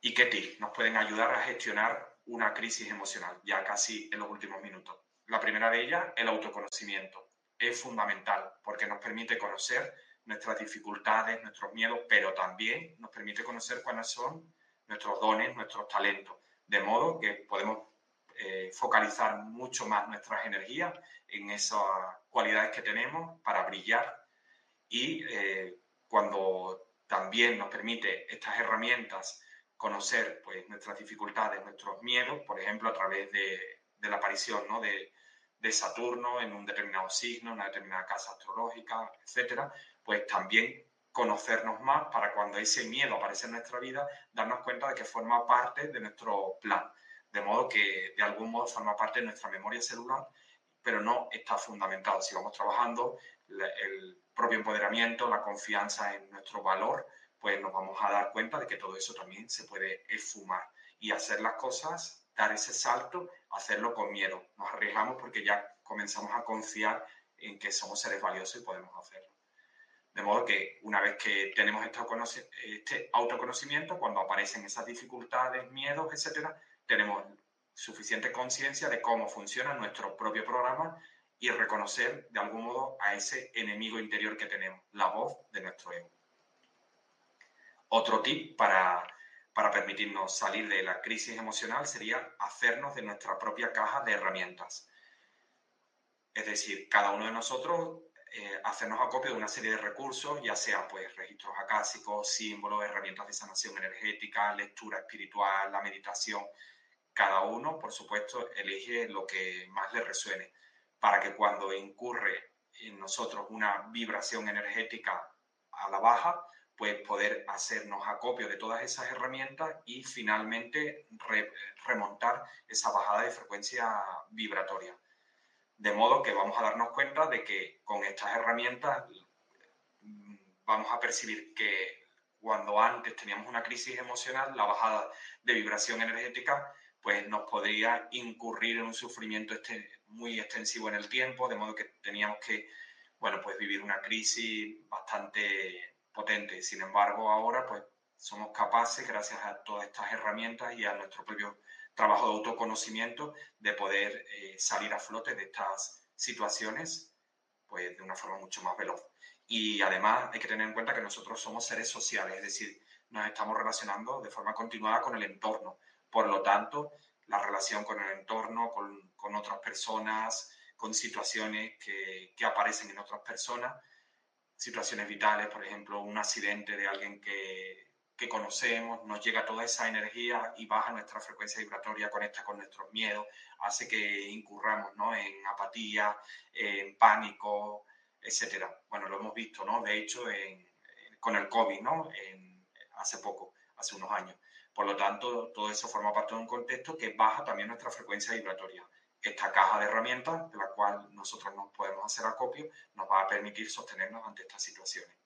¿Y qué tips nos pueden ayudar a gestionar una crisis emocional? Ya casi en los últimos minutos. La primera de ellas, el autoconocimiento. Es fundamental porque nos permite conocer nuestras dificultades, nuestros miedos, pero también nos permite conocer cuáles son nuestros dones, nuestros talentos, de modo que podemos eh, focalizar mucho más nuestras energías en esas cualidades que tenemos para brillar y eh, cuando también nos permite estas herramientas conocer pues, nuestras dificultades, nuestros miedos, por ejemplo, a través de, la aparición ¿no? de, Saturno en un determinado signo, una determinada casa astrológica, etcétera, pues también conocernos más para cuando ese miedo aparece en nuestra vida, darnos cuenta de que forma parte de nuestro plan, de modo que de algún modo forma parte de nuestra memoria celular, pero no está fundamentado. Si vamos trabajando el propio empoderamiento, la confianza en nuestro valor, pues nos vamos a dar cuenta de que todo eso también se puede esfumar y hacer las cosas, dar ese salto, hacerlo con miedo. Nos arriesgamos porque ya comenzamos a confiar en que somos seres valiosos y podemos hacerlo. De modo que una vez que tenemos este autoconocimiento, cuando aparecen esas dificultades, miedos, etcétera, tenemos suficiente conciencia de cómo funciona nuestro propio programa y reconocer de algún modo a ese enemigo interior que tenemos, la voz de nuestro ego. Otro tip para, permitirnos salir de la crisis emocional sería hacernos de nuestra propia caja de herramientas. Es decir, cada uno de nosotros eh, hacernos acopio de una serie de recursos, ya sea pues registros acásicos, símbolos, herramientas de sanación energética, lectura espiritual, la meditación. Cada uno, por supuesto, elige lo que más le resuene para que cuando incurre en nosotros una vibración energética a la baja, pues poder hacernos acopio de todas esas herramientas y finalmente remontar esa bajada de frecuencia vibratoria. De modo que vamos a darnos cuenta de que con estas herramientas mm, vamos a percibir que cuando antes teníamos una crisis emocional, la bajada de vibración energética pues nos podría incurrir en un sufrimiento este, muy extensivo en el tiempo, de modo que teníamos que, bueno, pues vivir una crisis bastante potente. Sin embargo, ahora pues somos capaces, gracias a todas estas herramientas y a nuestro propio trabajo de autoconocimiento, de poder eh, salir a flote de estas situaciones pues de una forma mucho más veloz. Y además hay que tener en cuenta que nosotros somos seres sociales, es decir, nos estamos relacionando de forma continuada con el entorno. Por lo tanto, la relación con el entorno, con, con otras personas, con situaciones que, que aparecen en otras personas, situaciones vitales, por ejemplo, un accidente de alguien que, que, conocemos, nos llega toda esa energía y baja nuestra frecuencia vibratoria, conecta con nuestros miedos, hace que incurramos ¿no? en apatía, en pánico, etcétera. Bueno, lo hemos visto, ¿no? De hecho, en, con el COVID, ¿no? En, hace poco, hace unos años. Por lo tanto, todo eso forma parte de un contexto que baja también nuestra frecuencia vibratoria esta caja de herramientas, de la cual nosotros nos podemos hacer acopio, nos va a permitir sostenernos ante estas situaciones.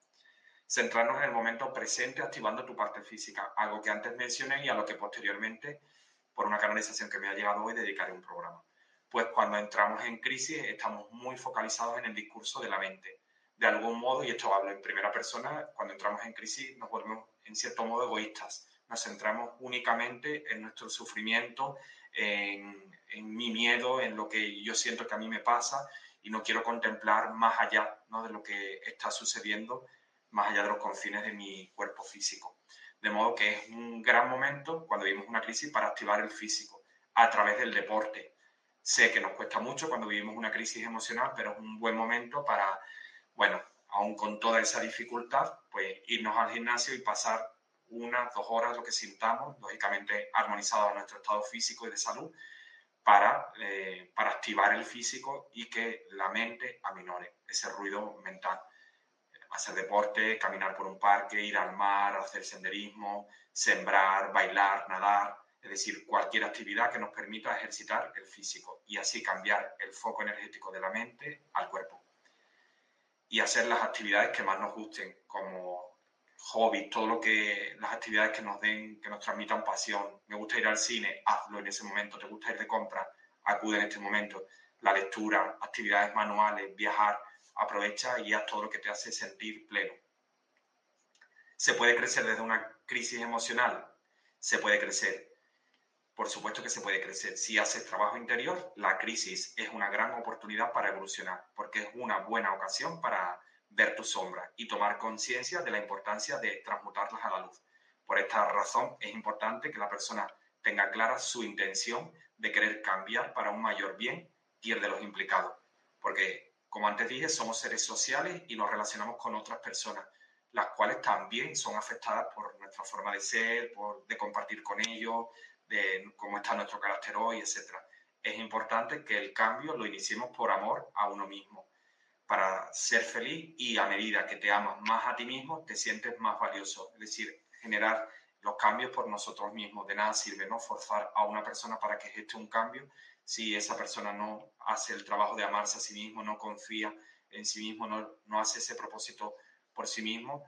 Centrarnos en el momento presente activando tu parte física, algo que antes mencioné y a lo que posteriormente, por una canalización que me ha llegado hoy, dedicaré un programa. Pues cuando entramos en crisis estamos muy focalizados en el discurso de la mente. De algún modo, y esto hablo en primera persona, cuando entramos en crisis nos volvemos en cierto modo egoístas. Nos centramos únicamente en nuestro sufrimiento, en, en mi miedo, en lo que yo siento que a mí me pasa y no quiero contemplar más allá ¿no? de lo que está sucediendo, más allá de los confines de mi cuerpo físico. De modo que es un gran momento cuando vivimos una crisis para activar el físico a través del deporte. Sé que nos cuesta mucho cuando vivimos una crisis emocional, pero es un buen momento para, bueno, aún con toda esa dificultad, pues irnos al gimnasio y pasar unas, dos horas, lo que sintamos, lógicamente armonizado a nuestro estado físico y de salud, para, eh, para activar el físico y que la mente aminore ese ruido mental. Hacer deporte, caminar por un parque, ir al mar, hacer senderismo, sembrar, bailar, nadar, es decir, cualquier actividad que nos permita ejercitar el físico y así cambiar el foco energético de la mente al cuerpo. Y hacer las actividades que más nos gusten, como hobbies, todo lo que las actividades que nos den, que nos transmitan pasión. Me gusta ir al cine, hazlo en ese momento. Te gusta ir de compra, acude en este momento. La lectura, actividades manuales, viajar, aprovecha y haz todo lo que te hace sentir pleno. ¿Se puede crecer desde una crisis emocional? Se puede crecer. Por supuesto que se puede crecer. Si haces trabajo interior, la crisis es una gran oportunidad para evolucionar, porque es una buena ocasión para ver tu sombra y tomar conciencia de la importancia de transmutarlas a la luz. Por esta razón es importante que la persona tenga clara su intención de querer cambiar para un mayor bien y el de los implicados. Porque, como antes dije, somos seres sociales y nos relacionamos con otras personas, las cuales también son afectadas por nuestra forma de ser, por, de compartir con ellos, de cómo está nuestro carácter hoy, etc. Es importante que el cambio lo iniciemos por amor a uno mismo, para ser feliz y a medida que te amas más a ti mismo, te sientes más valioso. Es decir, generar los cambios por nosotros mismos. De nada sirve no forzar a una persona para que geste un cambio si esa persona no hace el trabajo de amarse a sí mismo, no confía en sí mismo, no, no hace ese propósito por sí mismo,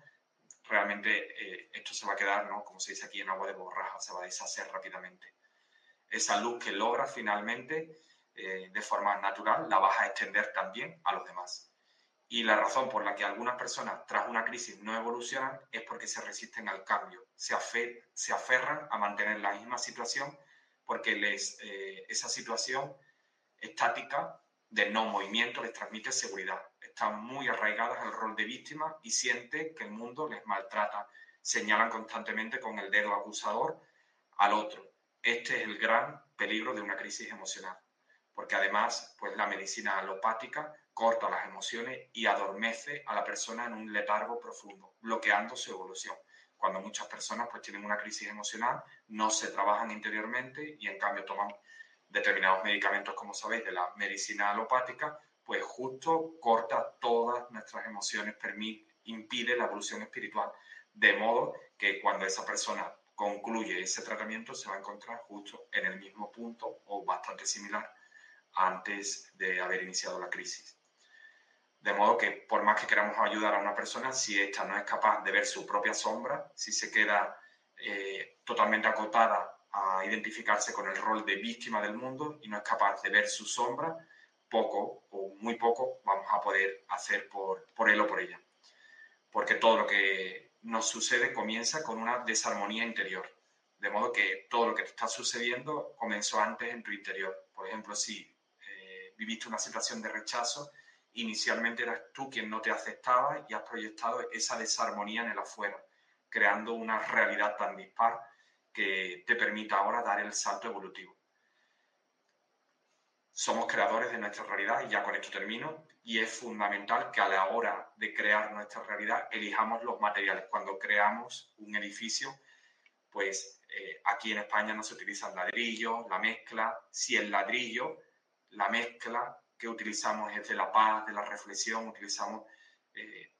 realmente eh, esto se va a quedar, ¿no? como se dice aquí, en agua de borraja, se va a deshacer rápidamente. Esa luz que logra finalmente, eh, de forma natural, la vas a extender también a los demás. Y la razón por la que algunas personas tras una crisis no evolucionan es porque se resisten al cambio, se, aferran a mantener la misma situación porque les, eh, esa situación estática de no movimiento les transmite seguridad están muy arraigadas al rol de víctima y sienten que el mundo les maltrata. Señalan constantemente con el dedo acusador al otro. Este es el gran peligro de una crisis emocional, porque además, pues la medicina alopática corta las emociones y adormece a la persona en un letargo profundo, bloqueando su evolución. Cuando muchas personas pues tienen una crisis emocional, no se trabajan interiormente y en cambio toman determinados medicamentos, como sabéis, de la medicina alopática, pues justo corta todas nuestras emociones, permite, impide la evolución espiritual. De modo que cuando esa persona concluye ese tratamiento se va a encontrar justo en el mismo punto o bastante similar antes de haber iniciado la crisis. De modo que por más que queramos ayudar a una persona, si ésta no es capaz de ver su propia sombra, si se queda eh, totalmente acotada a identificarse con el rol de víctima del mundo y no es capaz de ver su sombra, poco o muy poco vamos a poder hacer por, por él o por ella. Porque todo lo que nos sucede comienza con una desarmonía interior. De modo que todo lo que te está sucediendo comenzó antes en tu interior. Por ejemplo, si viviste una situación de rechazo, inicialmente eras tú quien no te aceptaba y has proyectado esa desarmonía en el afuera, creando una realidad tan dispar que te permita ahora dar el salto evolutivo somos creadores de nuestra realidad y ya con esto termino. Y es fundamental que a la hora de crear nuestra realidad elijamos los materiales. Cuando creamos un edificio, pues eh, aquí en España no se utilizan ladrillos, la mezcla. Si el ladrillo, la mezcla que utilizamos es de la paz, de la reflexión, utilizamos eh,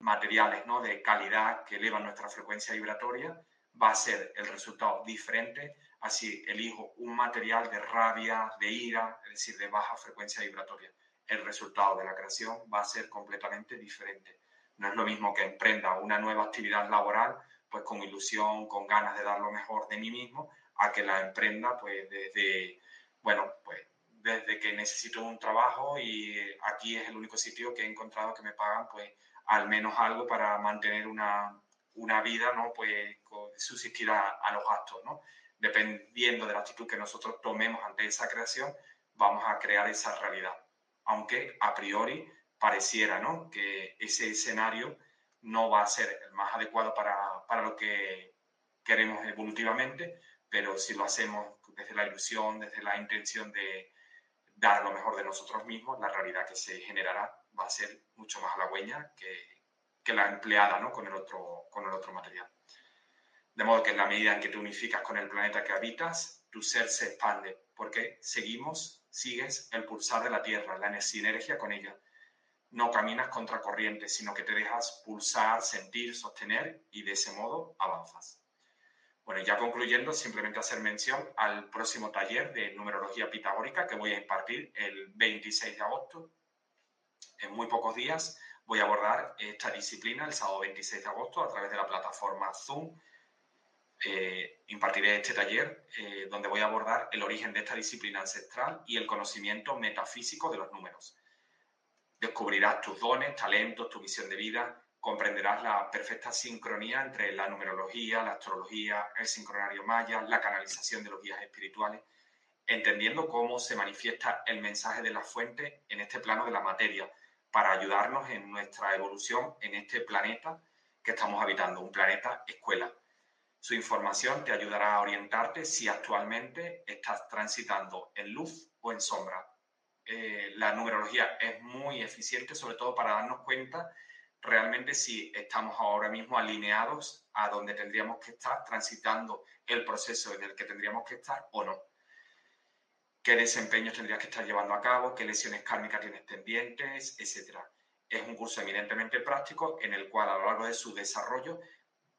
materiales ¿no? de calidad que elevan nuestra frecuencia vibratoria, va a ser el resultado diferente Así elijo un material de rabia, de ira, es decir, de baja frecuencia vibratoria. El resultado de la creación va a ser completamente diferente. No es lo mismo que emprenda una nueva actividad laboral, pues con ilusión, con ganas de dar lo mejor de mí mismo, a que la emprenda, pues desde, bueno, pues desde que necesito un trabajo y aquí es el único sitio que he encontrado que me pagan, pues al menos algo para mantener una, una vida, ¿no? Pues subsistir a, a los gastos, ¿no? dependiendo de la actitud que nosotros tomemos ante esa creación, vamos a crear esa realidad. Aunque a priori pareciera ¿no? que ese escenario no va a ser el más adecuado para, para lo que queremos evolutivamente, pero si lo hacemos desde la ilusión, desde la intención de dar lo mejor de nosotros mismos, la realidad que se generará va a ser mucho más halagüeña que, la empleada ¿no? con, el otro, con el otro material. De modo que en la medida en que te unificas con el planeta que habitas, tu ser se expande, porque seguimos, sigues el pulsar de la Tierra, la sinergia con ella. No caminas contra corriente, sino que te dejas pulsar, sentir, sostener y de ese modo avanzas. Bueno, ya concluyendo, simplemente hacer mención al próximo taller de numerología pitagórica que voy a impartir el 26 de agosto. En muy pocos días voy a abordar esta disciplina el sábado 26 de agosto a través de la plataforma Zoom. Eh, impartiré este taller eh, donde voy a abordar el origen de esta disciplina ancestral y el conocimiento metafísico de los números. Descubrirás tus dones, talentos, tu visión de vida, comprenderás la perfecta sincronía entre la numerología, la astrología, el sincronario maya, la canalización de los guías espirituales, entendiendo cómo se manifiesta el mensaje de la fuente en este plano de la materia, para ayudarnos en nuestra evolución en este planeta que estamos habitando, un planeta escuela. Su información te ayudará a orientarte si actualmente estás transitando en luz o en sombra. Eh, la numerología es muy eficiente, sobre todo para darnos cuenta realmente si estamos ahora mismo alineados a donde tendríamos que estar, transitando el proceso en el que tendríamos que estar o no. ¿Qué desempeños tendrías que estar llevando a cabo? ¿Qué lesiones kármicas tienes pendientes? Etcétera. Es un curso eminentemente práctico en el cual a lo largo de su desarrollo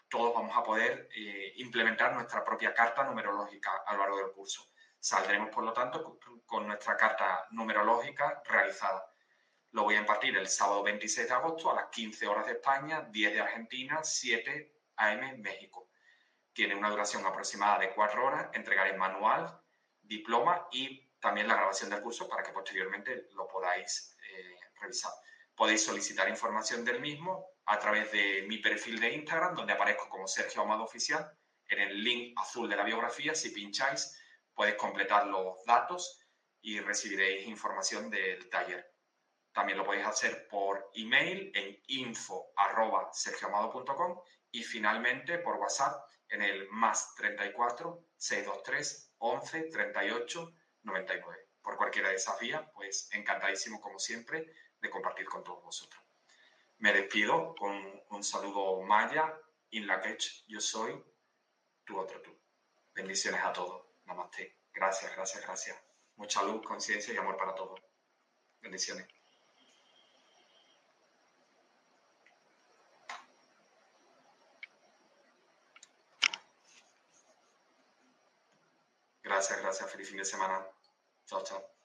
todos vamos a poder eh, implementar nuestra propia carta numerológica a lo largo del curso. Saldremos, por lo tanto, con nuestra carta numerológica realizada. Lo voy a impartir el sábado 26 de agosto a las 15 horas de España, 10 de Argentina, 7 AM México. Tiene una duración aproximada de 4 horas. Entregaré manual, diploma y también la grabación del curso para que posteriormente lo podáis eh, revisar. Podéis solicitar información del mismo a través de mi perfil de Instagram, donde aparezco como Sergio Amado Oficial. En el link azul de la biografía, si pincháis, podéis completar los datos y recibiréis información del taller. También lo podéis hacer por email en info.sergioamado.com y finalmente por WhatsApp en el más 34 623 11 38 99. Por cualquiera de esas vías, pues encantadísimo como siempre de compartir con todos vosotros. Me despido con un saludo maya, in la yo soy tu otro tú. Bendiciones a todos. Namaste. Gracias, gracias, gracias. Mucha luz, conciencia y amor para todos. Bendiciones. Gracias, gracias. Feliz fin de semana. Chao, chao.